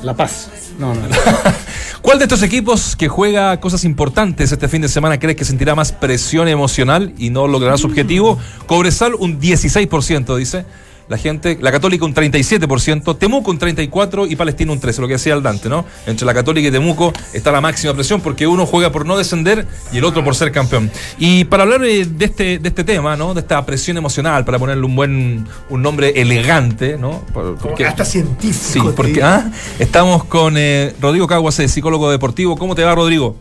La Paz. No, no. [laughs] ¿Cuál de estos equipos que juega cosas importantes este fin de semana crees que sentirá más presión emocional y no logrará su objetivo? Cobresal un 16%, dice. La gente, la Católica un 37%, Temuco un 34% y Palestina un 13%, lo que decía el Dante, ¿no? Entre la Católica y Temuco está la máxima presión porque uno juega por no descender y el otro por ser campeón. Y para hablar eh, de este, de este tema, ¿no? De esta presión emocional, para ponerle un buen, un nombre elegante, ¿no? Como porque- hasta Sí, científico. te porque ah, estamos con eh, Rodrigo Caguas, psicólogo deportivo. ¿Cómo te va, Rodrigo?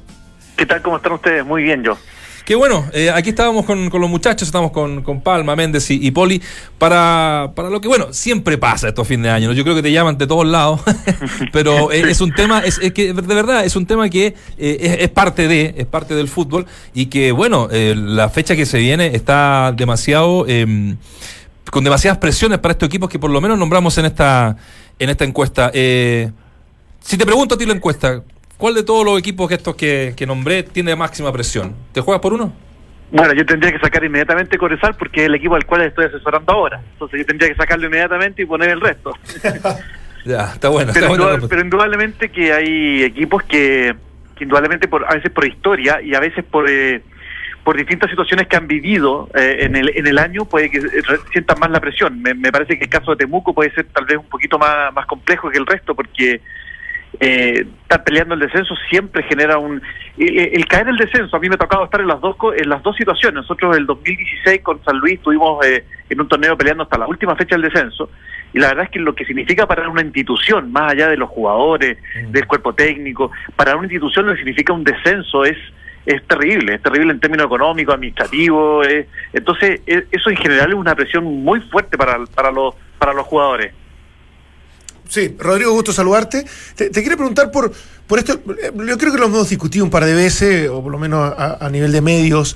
¿Qué tal? ¿Cómo están ustedes? Muy bien, yo. Qué bueno, eh, aquí estábamos con, con los muchachos, estamos con, con Palma, Méndez y, Poli, para, para lo que, bueno, siempre pasa estos fines de año, yo creo que te llaman de todos lados, [laughs] pero eh, es un tema, es, que de verdad es un tema que eh, es, parte de, es parte del fútbol y que, bueno, la fecha que se viene está demasiado... eh, con demasiadas presiones para estos equipos que por lo menos nombramos en esta, en esta encuesta. Si te pregunto a ti la encuesta, ¿cuál de todos los equipos que estos que, que nombré tiene máxima presión? ¿Te juegas por uno? Bueno, yo tendría que sacar inmediatamente Corezal porque es el equipo al cual estoy asesorando ahora. Entonces yo tendría que sacarlo inmediatamente y poner el resto. [laughs] Ya, está bueno. pero, está bueno indudable- pero indudablemente que hay equipos que, que indudablemente por, a veces por historia y a veces por eh, por distintas situaciones que han vivido eh, en, el, en el año puede que sientan más la presión. Me, me parece que el caso de Temuco puede ser tal vez un poquito más, más complejo que el resto porque eh, estar peleando el descenso siempre genera un el, el caer el descenso a mí me ha tocado estar en las dos en las dos situaciones nosotros el 2016 con San Luis estuvimos eh, en un torneo peleando hasta la última fecha del descenso y la verdad es que lo que significa para una institución más allá de los jugadores del cuerpo técnico para una institución lo que significa un descenso es es terrible, es terrible en términos económicos, administrativos, eh, entonces eh, eso en general es una presión muy fuerte para, para los para los jugadores. Sí, Rodrigo, gusto saludarte. Te, quiero preguntar por, por esto, eh, yo creo que lo hemos discutido un par de veces, o por lo menos a, a nivel de medios.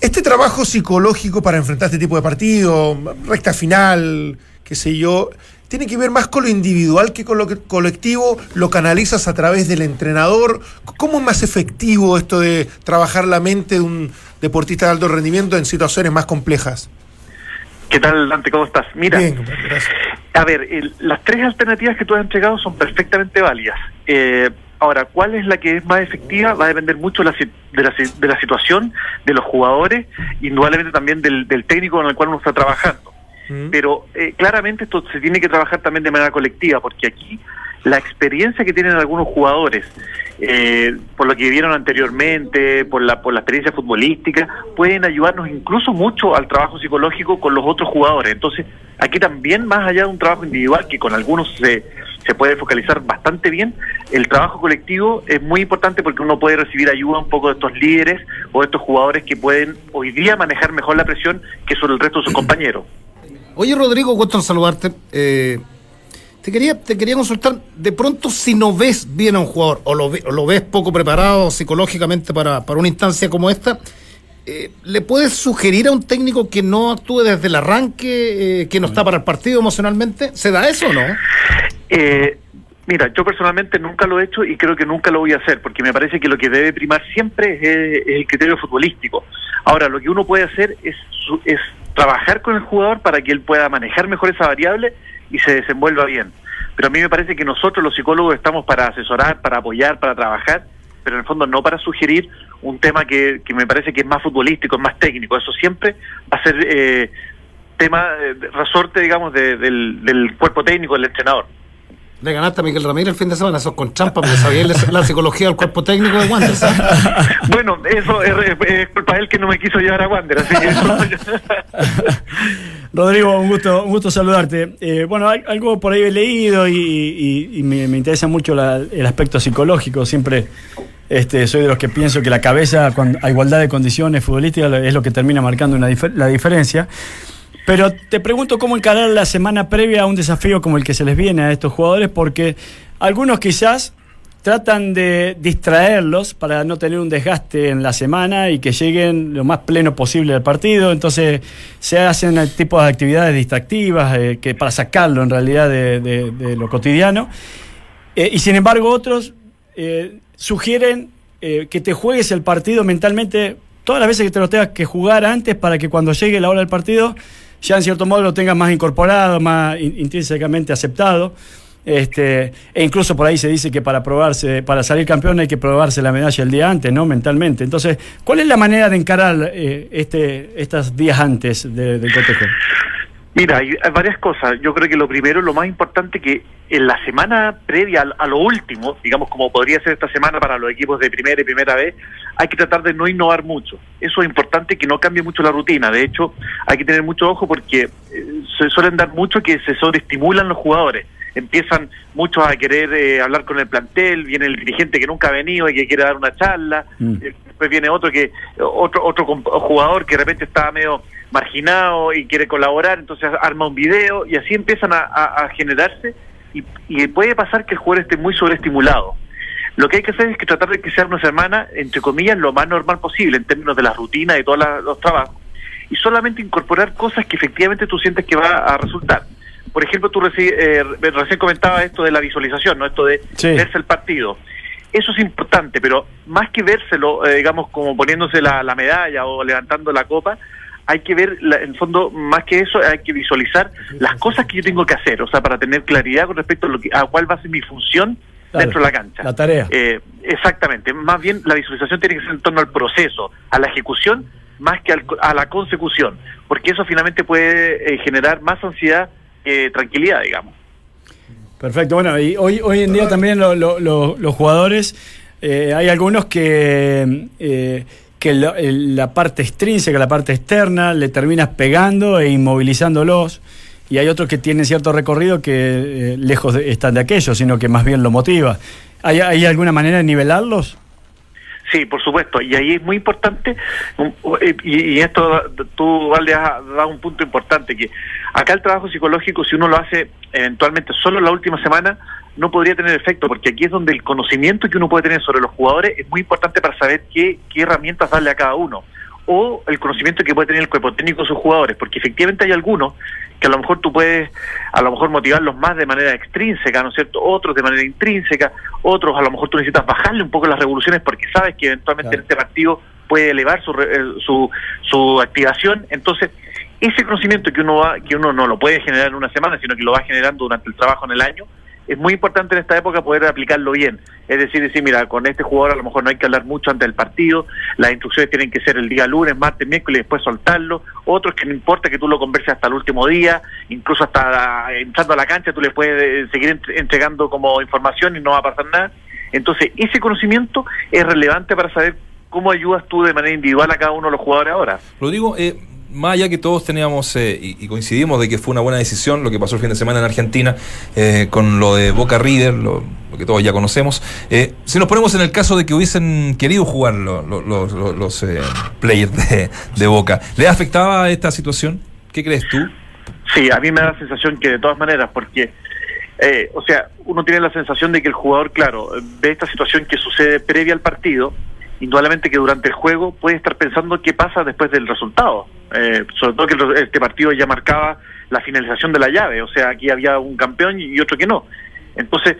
Este trabajo psicológico para enfrentar este tipo de partido, recta final, qué sé yo, tiene que ver más con lo individual que con lo colectivo, lo canalizas a través del entrenador. ¿Cómo es más efectivo esto de trabajar la mente de un deportista de alto rendimiento en situaciones más complejas? ¿Qué tal, Dante? ¿Cómo estás? Mira, Bien, a ver, el- las tres alternativas que tú has entregado son perfectamente válidas. Eh, Ahora, ¿cuál es la que es más efectiva? Va a depender mucho de la, si- de la, si- de la situación, de los jugadores, indudablemente también del, del técnico con el cual uno está trabajando. Pero eh, claramente esto se tiene que trabajar también de manera colectiva, porque aquí la experiencia que tienen algunos jugadores, eh, por lo que vivieron anteriormente, por la, por la experiencia futbolística, pueden ayudarnos incluso mucho al trabajo psicológico con los otros jugadores. Entonces, aquí también, más allá de un trabajo individual, que con algunos se, se puede focalizar bastante bien, el trabajo colectivo es muy importante porque uno puede recibir ayuda un poco de estos líderes o de estos jugadores que pueden hoy día manejar mejor la presión que sobre el resto de sus [clears throat] compañeros. Oye, Rodrigo, gusto en saludarte. Eh, te, quería, te quería consultar, de pronto, si no ves bien a un jugador o lo, o lo ves poco preparado psicológicamente para, para una instancia como esta, eh, ¿le puedes sugerir a un técnico que no actúe desde el arranque, eh, que no está para el partido emocionalmente? ¿Se da eso o no? Eh, mira, yo personalmente nunca lo he hecho y creo que nunca lo voy a hacer, porque me parece que lo que debe primar siempre es, es el criterio futbolístico. Ahora, lo que uno puede hacer es, es trabajar con el jugador para que él pueda manejar mejor esa variable y se desenvuelva bien. Pero a mí me parece que nosotros los psicólogos estamos para asesorar, para apoyar, para trabajar, pero en el fondo no para sugerir un tema que, que me parece que es más futbolístico, es más técnico. Eso siempre va a ser eh, tema, eh, resorte, digamos, de- del, del cuerpo técnico del entrenador. Le ganaste a Miguel Ramírez el fin de semana, eso es con champa, porque sabía la, la psicología del cuerpo técnico de Wander. ¿sabes? [laughs] Bueno, eso es, es culpa de él que no me quiso llevar a Wander, así que eso- [laughs] Rodrigo, un gusto, un gusto saludarte. Eh, bueno, al- algo por ahí he leído y, y- y me, me interesa mucho la- el aspecto psicológico. Siempre este, soy de los que pienso que la cabeza, cuando, a igualdad de condiciones futbolísticas, es lo que termina marcando una difer- la diferencia. Pero te pregunto cómo encarar la semana previa a un desafío como el que se les viene a estos jugadores, porque algunos quizás tratan de distraerlos para no tener un desgaste en la semana y que lleguen lo más pleno posible al partido. Entonces se hacen el tipo de actividades distractivas eh, que para sacarlo en realidad de, de- de lo cotidiano. Eh, y sin embargo otros eh, sugieren eh, que te juegues el partido mentalmente todas las veces que te lo tengas que jugar antes para que cuando llegue la hora del partido ya en cierto modo lo tengas más incorporado, más in- intrínsecamente aceptado. Este, e incluso por ahí se dice que para probarse, para salir campeón hay que probarse la medalla el día antes, ¿no? Mentalmente. Entonces, ¿cuál es la manera de encarar eh, este, estos días antes de- del cotejo? Mira, hay, hay varias cosas. Yo creo que lo primero, lo más importante, que en la semana previa a, lo último, digamos como podría ser esta semana para los equipos de primera y primera vez, hay que tratar de no innovar mucho. Eso es importante, que no cambie mucho la rutina. De hecho, hay que tener mucho ojo porque eh, se suelen dar mucho que se sobreestimulan los jugadores. Empiezan muchos a querer eh, hablar con el plantel, viene el dirigente que nunca ha venido y que quiere dar una charla, eh, después viene otro que otro otro jugador que de repente está medio marginado y quiere colaborar, entonces arma un video y así empiezan a, a- a generarse y, y puede pasar que el jugador esté muy sobreestimulado. Lo que hay que hacer es que tratar de que sea una semana, entre comillas, lo más normal posible en términos de la rutina y de todos los trabajos y solamente incorporar cosas que efectivamente tú sientes que va a resultar. Por ejemplo, tú reci- eh, recién comentabas esto de la visualización, ¿no? Esto de Sí. verse el partido. Eso es importante, pero más que vérselo, eh, digamos, como poniéndose la, la medalla o levantando la copa, hay que ver, la- en el fondo, más que eso, hay que visualizar las cosas que yo tengo que hacer, o sea, para tener claridad con respecto a, lo que, a cuál va a ser mi función Claro, dentro de la cancha. la tarea. Eh, exactamente, más bien la visualización tiene que ser en torno al proceso, a la ejecución, más que al- a la consecución, porque eso finalmente puede eh, generar más ansiedad que tranquilidad, digamos. Perfecto, bueno, y hoy, hoy en día también lo- lo- lo- los jugadores, eh, hay algunos que, eh, que el- la parte extrínseca, la parte externa, le terminas pegando e inmovilizándolos, y hay otros que tienen cierto recorrido que eh, lejos de- están de aquello, sino que más bien lo motiva. ¿Hay, hay alguna manera de nivelarlos? Sí, por supuesto, y ahí es muy importante, un- y, y esto tú, Valde, has dado un punto importante, que acá el trabajo psicológico, si uno lo hace eventualmente solo la última semana, no podría tener efecto, porque aquí es donde el conocimiento que uno puede tener sobre los jugadores es muy importante para saber qué, qué herramientas darle a cada uno, o el conocimiento que puede tener el cuerpo técnico de sus jugadores, porque efectivamente hay algunos que a lo mejor tú puedes a lo mejor motivarlos más de manera extrínseca, ¿no es cierto? Otros de manera intrínseca, otros a lo mejor tú necesitas bajarle un poco las revoluciones porque sabes que eventualmente en este partido puede elevar su, eh, su, su activación. Entonces, ese conocimiento que uno va, que uno no lo puede generar en una semana, sino que lo va generando durante el trabajo en el año, es muy importante en esta época poder aplicarlo bien. Es decir, decir, mira, con este jugador a lo mejor no hay que hablar mucho antes del partido, las instrucciones tienen que ser el día lunes, martes, miércoles y después soltarlo. Otros que no importa que tú lo converses hasta el último día, incluso hasta entrando a la cancha tú le puedes eh, seguir ent- entregando como información y no va a pasar nada. Entonces, ese conocimiento es relevante para saber cómo ayudas tú de manera individual a cada uno de los jugadores ahora. Rodrigo, eh, más allá que todos teníamos eh, y, coincidimos de que fue una buena decisión lo que pasó el fin de semana en Argentina eh, con lo de Boca River, lo, lo que todos ya conocemos, eh, si nos ponemos en el caso de que hubiesen querido jugar lo- lo- los eh, players de, de Boca, ¿le afectaba esta situación? ¿Qué crees tú? Sí, a mí me da la sensación que de todas maneras, porque, eh, o sea, uno tiene la sensación de que el jugador, claro, ve esta situación que sucede previa al partido, indudablemente que durante el juego puede estar pensando qué pasa después del resultado. Eh, sobre todo que este partido ya marcaba la finalización de la llave, o sea, aquí había un campeón y otro que no. Entonces,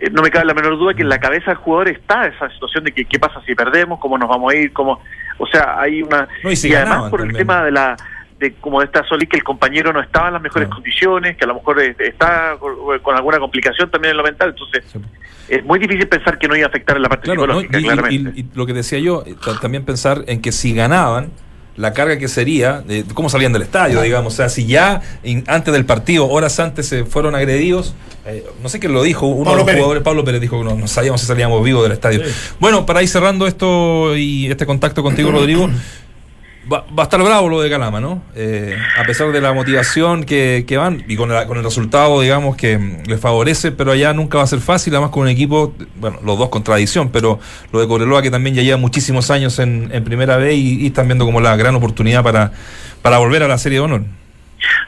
eh, no me cabe la menor duda que en la cabeza del jugador está esa situación de que qué pasa si perdemos, cómo nos vamos a ir, cómo, o sea, hay una No, y si y además por el tema de la de como de esta solid que el compañero no estaba en las mejores condiciones, que a lo mejor eh, está con, alguna complicación también en lo mental, entonces es muy difícil pensar que no iba a afectar en la parte Claro, ¿no? psicológica, Y- y- claramente. y, y lo que decía yo, eh, ta- también pensar en que si ganaban, la carga que sería, de cómo salían del estadio, digamos, o sea, si ya in- antes del partido, horas antes se fueron agredidos, eh, no sé quién lo dijo, uno Pablo de los Pérez. jugadores, Pablo Pérez dijo que no, no sabíamos si salíamos vivos del estadio. Bueno, para ir cerrando esto y este contacto contigo, Rodrigo, Va, va a estar bravo lo de Calama, ¿no? Eh, a pesar de la motivación que, que van y con, la- con el resultado, digamos, que mm, les favorece, pero allá nunca va a ser fácil, además con un equipo, bueno, los dos con tradición, pero lo de Cobreloa que también ya lleva muchísimos años en, en primera y, y están viendo como la gran oportunidad para, para volver a la Serie de Honor.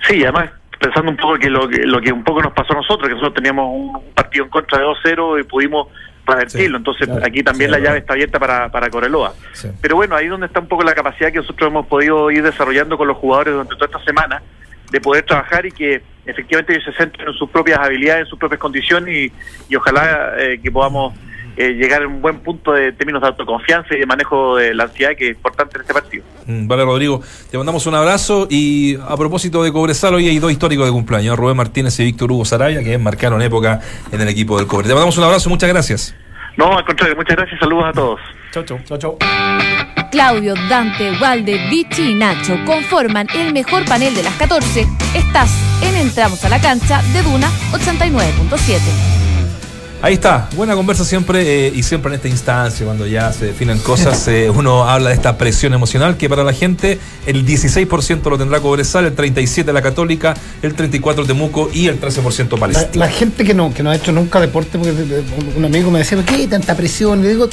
Sí, además pensando un poco que lo, que lo que un poco nos pasó a nosotros, que nosotros teníamos un partido en contra de 2-0 y pudimos revertirlo, entonces aquí también sí, la es llave está abierta para, para Coreloa. Sí. Pero bueno, ahí donde está un poco la capacidad que nosotros hemos podido ir desarrollando con los jugadores durante toda esta semana, de poder trabajar y que efectivamente ellos se centren en sus propias habilidades, en sus propias condiciones y, y ojalá eh, que podamos eh, llegar a un buen punto de términos de autoconfianza y de manejo de la ansiedad que es importante en este partido. Mm, Vale, Rodrigo, te mandamos un abrazo y a propósito de Cobresal, hoy hay dos históricos de cumpleaños, Rubén Martínez y Víctor Hugo Sarabia, que marcaron época en el equipo del Cobre. Te mandamos un abrazo, muchas gracias. No, al contrario, muchas gracias, saludos a todos. Chau, chau. Chau, chau. Claudio, Dante, Valde, Vichy y Nacho conforman el mejor panel de las 14. Estás en Entramos a la cancha de Duna 89.7. Ahí está, buena conversa siempre eh, y siempre en esta instancia, cuando ya se definen cosas, [laughs] eh, uno habla de esta presión emocional que para la gente el 16% lo tendrá Cobresal, el 37% la Católica, el 34% Temuco y el 13% La, Palestina. la gente que no, que no ha hecho nunca deporte, porque de- un amigo me decía, ¿por qué hay tanta presión? Le digo,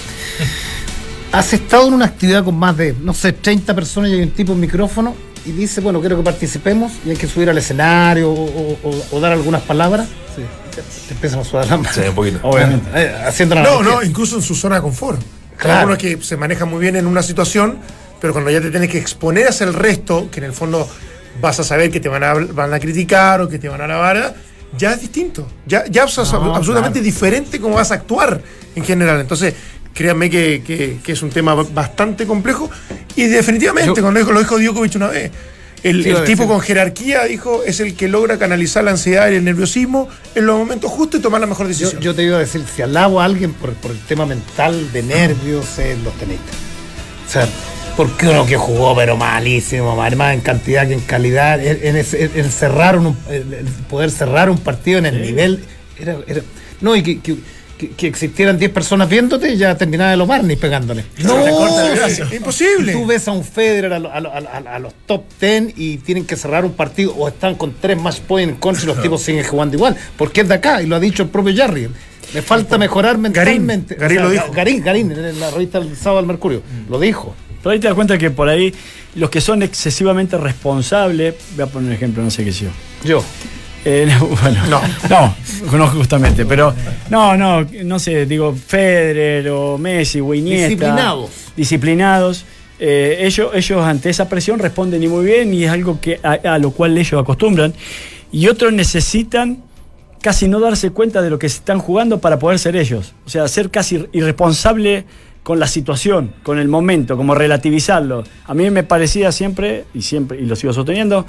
[laughs] has estado en una actividad con más de, no sé, 30 personas y hay un tipo en micrófono y dice, bueno, quiero que participemos y hay que subir al escenario o- o dar algunas palabras. Sí. Te, te empiezan a sudar la mano. Sí, un poquito. Obviamente. Eh, haciendo una No, no, incluso en su zona de confort. Claro. Hay algunos que se manejan muy bien en una situación, pero cuando ya te tienes que exponer hacia el resto, que en el fondo vas a saber que te van a, van a criticar o que te van a alabar, ya es distinto. Ya, ya es No, absolutamente claro. diferente cómo vas a actuar en general. Entonces, créanme que, que- que es un tema bastante complejo. Y definitivamente, Yo- cuando dijo, lo dijo Djokovic una vez, el, Sí, el lo tipo con jerarquía, dijo, es el que logra canalizar la ansiedad y el nerviosismo en los momentos justos y tomar la mejor decisión. yo te iba a decir, si alabo a alguien por, por el tema mental de nervios, es los tenistas. O sea, porque uno que jugó pero malísimo, más en cantidad que en calidad, el, en cerrar un, el, poder cerrar un partido en el nivel, era, era- no, y que, que- que- que existieran 10 personas viéndote y ya terminaba de los Barney pegándole. No, gracia. Imposible. Tú ves a un Federer a, lo- a lo- a- a- a los top 10 y tienen que cerrar un partido o están con tres match points en contra y los tipos siguen jugando igual, porque es de acá y lo ha dicho el propio Jarry. Me falta mejorar mentalmente. Garín lo dijo. Garín, Garín, en la revista El Sábado del Mercurio, lo dijo. Pero ahí te das cuenta que por ahí los que son excesivamente responsables, voy a poner un ejemplo, no sé qué sé yo. Yo. Eh, no, [laughs] bueno, no. no, no justamente, pero no, no, no sé, digo Federer o Messi o Iniesta. Disciplinados. Disciplinados. eh, ellos, ellos ante esa presión responden y muy bien y es algo que a, a lo cual ellos acostumbran. Y otros necesitan casi no darse cuenta de lo que se están jugando para poder ser ellos. O sea, ser casi irresponsable con la situación, con el momento, como relativizarlo. A mí me parecía siempre, y siempre, y lo sigo sosteniendo,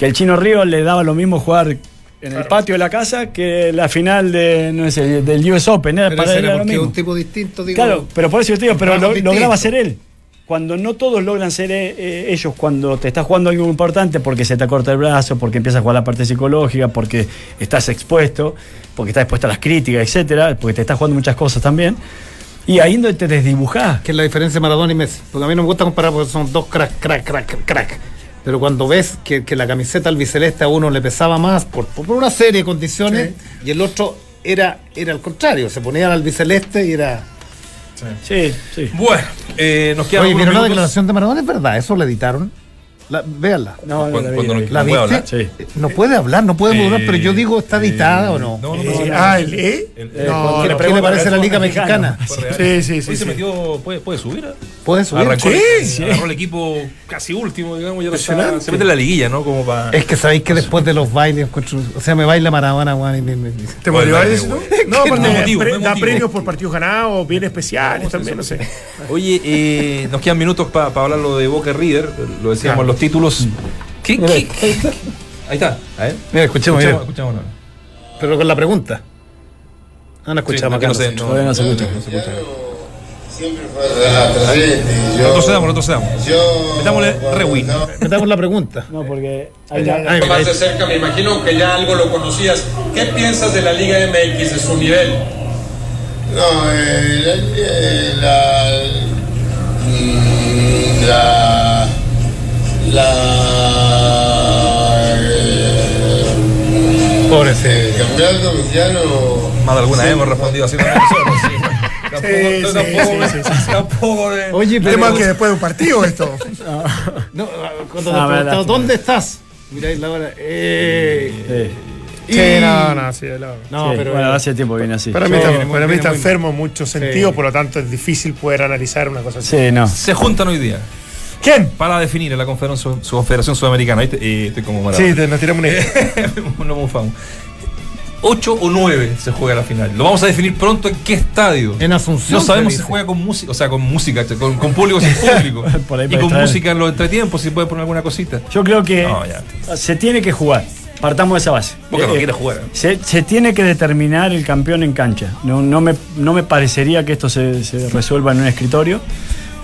que el Chino Río le daba lo mismo jugar en el patio de la casa que la final de, no sé, del US Open. Era Pero para él era lo mismo. un tipo distinto, digo. Claro, pero por eso yo te digo, pero lo, lograba ser él. Cuando no todos logran ser eh, eh, ellos, cuando te estás jugando algo importante porque se te corta el brazo, porque empiezas a jugar la parte psicológica, porque estás expuesto, porque estás expuesto a las críticas, etcétera, porque te estás jugando muchas cosas también. Y ahí donde te desdibujás. Que es la diferencia de Maradona y Messi. Porque a mí no me gusta comparar porque son dos crack, crack, crack, crack. Pero cuando ves que, que la camiseta albiceleste a uno le pesaba más por, por una serie de condiciones y el otro era, era al contrario, se ponía al albiceleste y era. Sí, sí. Bueno, eh, nos quedan Oye, ¿vieron la declaración de Maradona? ¿Es verdad? ¿Eso la editaron? La, véanla. No, no, Cuando- cuando no- ¿La viste? hablar. No puede hablar, no puede Eh, hablar, pero yo digo, ¿está editada o no? No, no, Eh, no. ah, el E. Eh, ¿qué, le parece la Liga Mexicana? Sí, sí, sí, Hoy se sí. metió, puede, puede subir. ¿Eh? ¿Puede subir? Arrancó, Sí, agarró el equipo casi último, digamos, ya está- se mete en la liguilla, ¿no? Como para. Es que sabéis que después de los bailes, encuentro- o sea, me baila Maradona, weón, ¿Te motivó no. No, porque no motivo, pre- no da premios por partidos ganados, bien especiales también, no sé. Oye, eh, nos quedan minutos para hablar lo de Boca y River, lo decíamos en los títulos. ¿Qué, Mira, qué- Ahí está, a ver. Mira, escuchemos, mira. escuchamos, ahora. Pero con la pregunta. Ah, no escuchamos Sí, acá. no no no- no se escucha. no se escucha. Siempre fue atrayente. Yo, Retrocedamos, retrocedamos. yo, Metámosle rewind. Metamos la pregunta. No, porque. Ahí, ahí. Más de cerca, me imagino que ya algo lo conocías. ¿Qué piensas de la Liga MX, de su nivel? No, eh, la, eh, la, mm, la, la, eh, Pobrecito. el campeonato mexicano. Más de alguna vez hemos respondido así nosotros, Tampoco, de. Oye, pero. tema que después de un partido esto. [laughs] No, cuando Ah, te verdad. ¿dónde estás? Mira ahí la hora. Eh, Sí. Sí, y- no, no, sí, no. No, Sí, pero. bueno, hace tiempo viene así. Para mí, Sí, está, para mí está enfermo en muchos sentidos, Sí. por lo tanto es difícil poder analizar una cosa así. Sí, no. Se juntan hoy día ¿Quién? para definir la Confederación, su Confederación Sudamericana. Ahí te- eh, estoy como Maradona. Sí, te, nos tiramos una idea. [laughs] no mufamos. 8 o 9 se juega la final. Lo vamos a definir pronto en qué estadio. En Asunción. No sabemos se si dice. juega con música, o sea, con música, con, con público o sin [laughs] público. Por ahí y con traer. música en los entretiempos, si puede poner alguna cosita. Yo creo que No, se tiene que jugar. Partamos de esa base. No Eh, quiere jugar. Se, se tiene que determinar el campeón en cancha. No, no, me, no me parecería que esto se, se resuelva en un escritorio.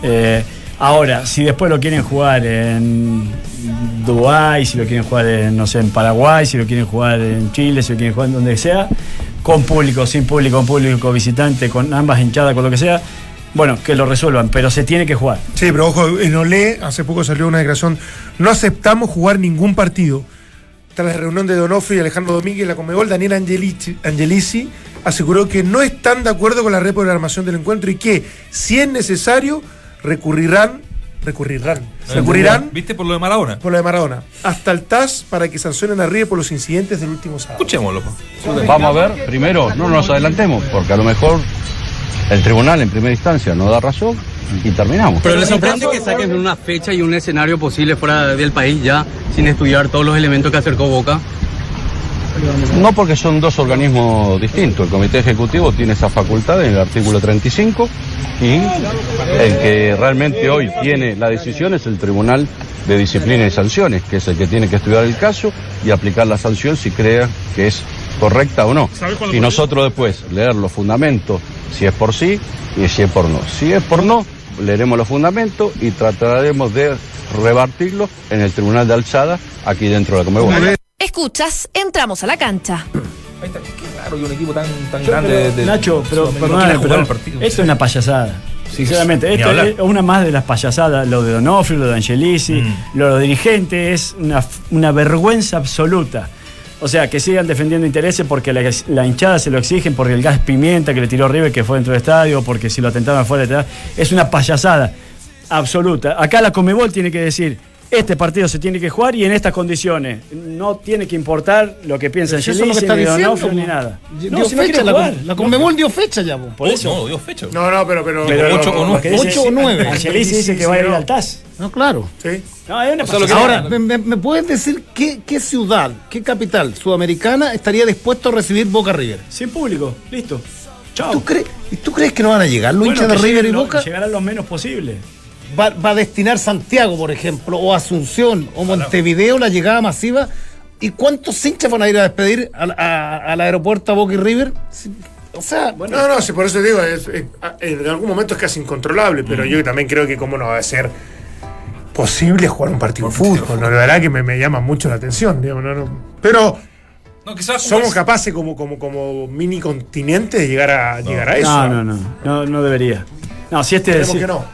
Eh, ahora, si después lo quieren jugar en Dubái, si lo quieren jugar en, no sé, en Paraguay, si lo quieren jugar en Chile, si lo quieren jugar en donde sea, con público, sin público, con público visitante, con ambas hinchadas, con lo que sea, bueno, que lo resuelvan, pero se tiene que jugar. Sí, pero ojo, en Olé hace poco salió una declaración. No aceptamos jugar ningún partido. Tras la reunión de Donofrio y Alejandro Domínguez, la Comebol, Daniel Angelici, Angelici aseguró que no están de acuerdo con la reprogramación del encuentro y que, si es necesario, recurrirán, recurrirán, recurrirán ¿Viste por lo de Maradona? por lo de Maradona, hasta el TAS para que sancionen a River por los incidentes del último sábado. Escuchémoslo. Vamos a ver, primero, no nos adelantemos, porque a lo mejor el tribunal en primera instancia no da razón y terminamos. Pero le sorprende que saquen una fecha y un escenario posible fuera del país ya, sin estudiar todos los elementos que acercó Boca. No porque son dos organismos distintos. El Comité Ejecutivo tiene esa facultad en el artículo 35 y el que realmente hoy tiene la decisión es el Tribunal de Disciplina y Sanciones, que es el que tiene que estudiar el caso y aplicar la sanción si crea que es correcta o no. Y nosotros después leer los fundamentos, si es por sí y si es por no. Si es por no, leeremos los fundamentos y trataremos de rebatirlo en el Tribunal de Alzada aquí dentro de la Comebol. Escuchas, entramos a la cancha. [clears throat] Ahí está. Qué raro que un equipo tan, tan Yo, grande pero, de, de- Nacho, pero el partido. esto es una payasada. Sinceramente, esto es una más de las payasadas, lo de Donofrio, lo de Angelici, Mm. lo de los dirigentes, es una, una vergüenza absoluta. O sea, que sigan defendiendo intereses porque la, la hinchada se lo exigen, porque el gas pimienta que le tiró River que fue dentro del estadio, porque si lo atentaron afuera es una payasada absoluta. Acá la Comebol tiene que decir, este partido se tiene que jugar y en estas condiciones. No tiene que importar lo que piensa Eso es ni Donofrio, ni nada. Dio No, si no fecha la, jugar. Com- la Conmebol dio fecha ya, po. Por eso. No, dio fecha. No, no, pero. pero, Pero ocho o lo nueve. que dice- Ocho o nueve. Angelici dice que va a ir al TAS. No, claro. Sí. No, es una O sea, que-. Ahora, ¿me, me- me puedes decir qué, qué ciudad, qué capital sudamericana estaría dispuesto a recibir Boca River? Sin público, listo. Chao. ¿Tú, crees, ¿Y tú crees que no van a llegar los Bueno, hinchas de River y Boca? Llegarán lo menos posible. Va, va a destinar Santiago, por ejemplo, o Asunción, o Montevideo la llegada masiva ¿Y cuántos hinchas van a ir a despedir al, a- al aeropuerto a Boca y River? O sea, bueno. No, no, sí, por eso digo, es- es- en algún momento es casi incontrolable, pero Mm. yo también creo que cómo no va a ser posible jugar un partido de fútbol. ¿no? La verdad que me, me llama mucho la atención, digamos, no, no. Pero somos capaces como, como, como mini continente de llegar a, llegar a eso. No, no, no, no, no debería. No, si este deci- que no.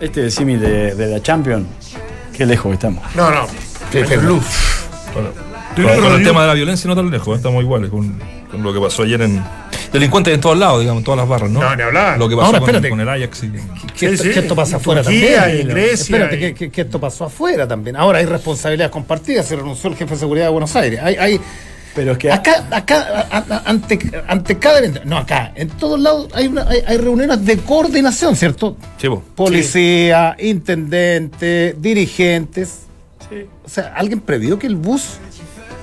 Este de símil de, de la Champions, qué lejos que estamos. No, no. Qué Qué luz. Con, con el tema de la violencia no tan lejos, ¿eh? estamos iguales con, con lo que pasó ayer en. Delincuentes en todos lados, digamos, en todas las barras, ¿no? No, ni hablar. Lo que pasó Ahora, con, espérate. con el Ajax y. que, esto, Sí, sí. que esto pasa afuera Turquía también. Grecia Espérate, y- que- que esto pasó afuera también. Ahora hay responsabilidades compartidas, se renunció el jefe de seguridad de Buenos Aires. Hay, hay, Pero es que acá, acá, a- a- ante, ante cada evento, no acá, en todos lados hay, una, hay, hay reuniones de coordinación, ¿cierto? Sí, vos. Policía, intendente, dirigentes. O sea, ¿alguien previó que el bus,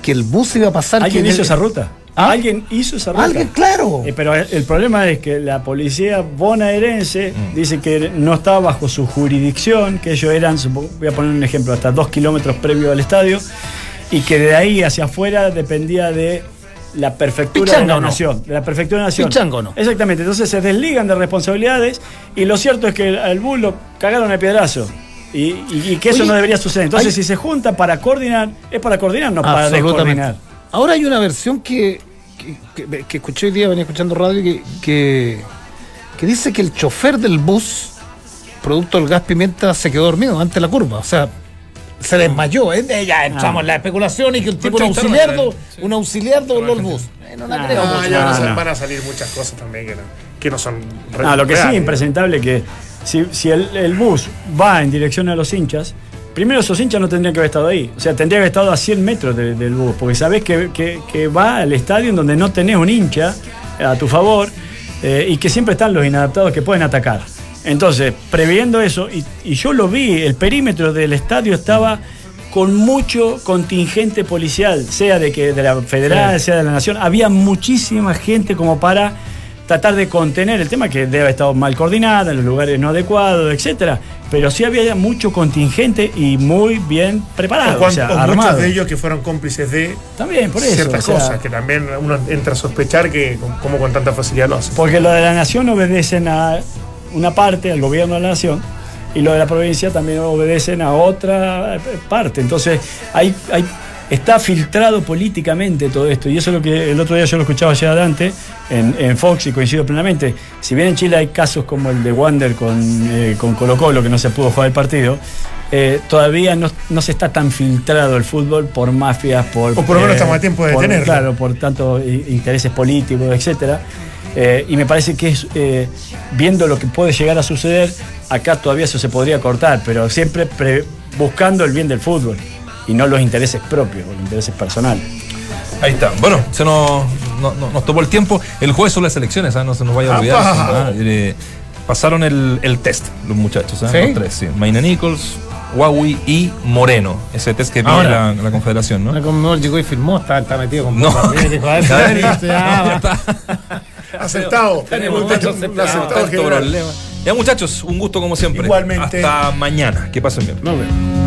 que el bus iba a pasar? ¿Alguien hizo esa ruta? ¿Ah? Alguien hizo esa ruta. Alguien, claro. Eh, pero el problema es que la policía bonaerense Mm. dice que no estaba bajo su jurisdicción, que ellos eran, voy a poner un ejemplo, hasta dos kilómetros previo al estadio, y que de ahí hacia afuera dependía de la prefectura ¿Pichanga de la no? nación. De la prefectura de la nación. ¿Pichanga o no? Exactamente, entonces se desligan de responsabilidades y lo cierto es que al bus lo cagaron a piedrazo. Y, y- y que eso Oye, no debería suceder. Entonces, hay- si se junta para coordinar, es para coordinar, no para descoordinar. Ahora hay una versión que, que, que- que escuché hoy día, venía escuchando radio, que, que, que dice que el chofer del bus, producto del gas pimienta, se quedó dormido antes de la curva. O sea, se desmayó. ¿eh? Ya entramos Ah. en la especulación y que el tipo, un 30 auxiliar, do- un auxiliar dobló el bus. Eh, no la No, creo mucho. ya No, van a- no. van a salir muchas cosas también que no, que no son Ah, lo que sí es impresentable que si, si el, el bus va en dirección a los hinchas, primero esos hinchas no tendrían que haber estado ahí. O sea, tendría que haber estado a 100 metros de- del bus, porque sabés que, que- que va al estadio en donde no tenés un hincha a tu favor eh, y que siempre están los inadaptados que pueden atacar. Entonces, previendo eso, y, y yo lo vi, el perímetro del estadio estaba con mucho contingente policial, sea de que de la federal, sea de la nación, había muchísima gente como para tratar de contener el tema que debe haber estado mal coordinada, en los lugares no adecuados, etcétera. Pero sí había mucho contingente y muy bien preparado, O sea, o armado. muchos de ellos que fueron cómplices de También, por eso, ciertas o sea- cosas que también uno entra a sospechar que como con tanta facilidad lo hacen. Porque lo de la nación obedecen a una parte, al gobierno de la nación, y lo de la provincia también obedecen a otra eh, parte. Entonces, hay, hay, está filtrado políticamente todo esto. Y eso es lo que el otro día yo lo escuchaba allá adelante en, en Fox y coincido plenamente. Si bien en Chile hay casos como el de Wander con, eh, con Colo Colo, que no se pudo jugar el partido, eh, todavía no, no se está tan filtrado el fútbol por mafias, por... O por lo menos estamos a tiempo de por- detenerlo. Claro, por tantos intereses políticos, etcétera. Eh, y me parece que es, eh, viendo lo que puede llegar a suceder, acá todavía eso se podría cortar, pero siempre pre- buscando el bien del fútbol y no los intereses propios, los intereses personales. Ahí está. Bueno, se nos, no- no- nos tomó el tiempo. El jueves son las elecciones, ¿ah? no se nos vaya a olvidar. ¿ah? Eh, pasaron el, el test, los muchachos, ¿ah? ¿Sí? los tres. Sí. Maina Nichols, Huawei y Moreno. Ese test que pide la, la Confederación, ¿no? La Conmebol llegó y firmó, está, está metido con No. [laughs] [laughs] Aceptado. Tenemos Un aceptado tanto problema. Ya muchachos, un gusto como siempre. Igualmente. Hasta mañana. Que pasen bien. Nos vemos.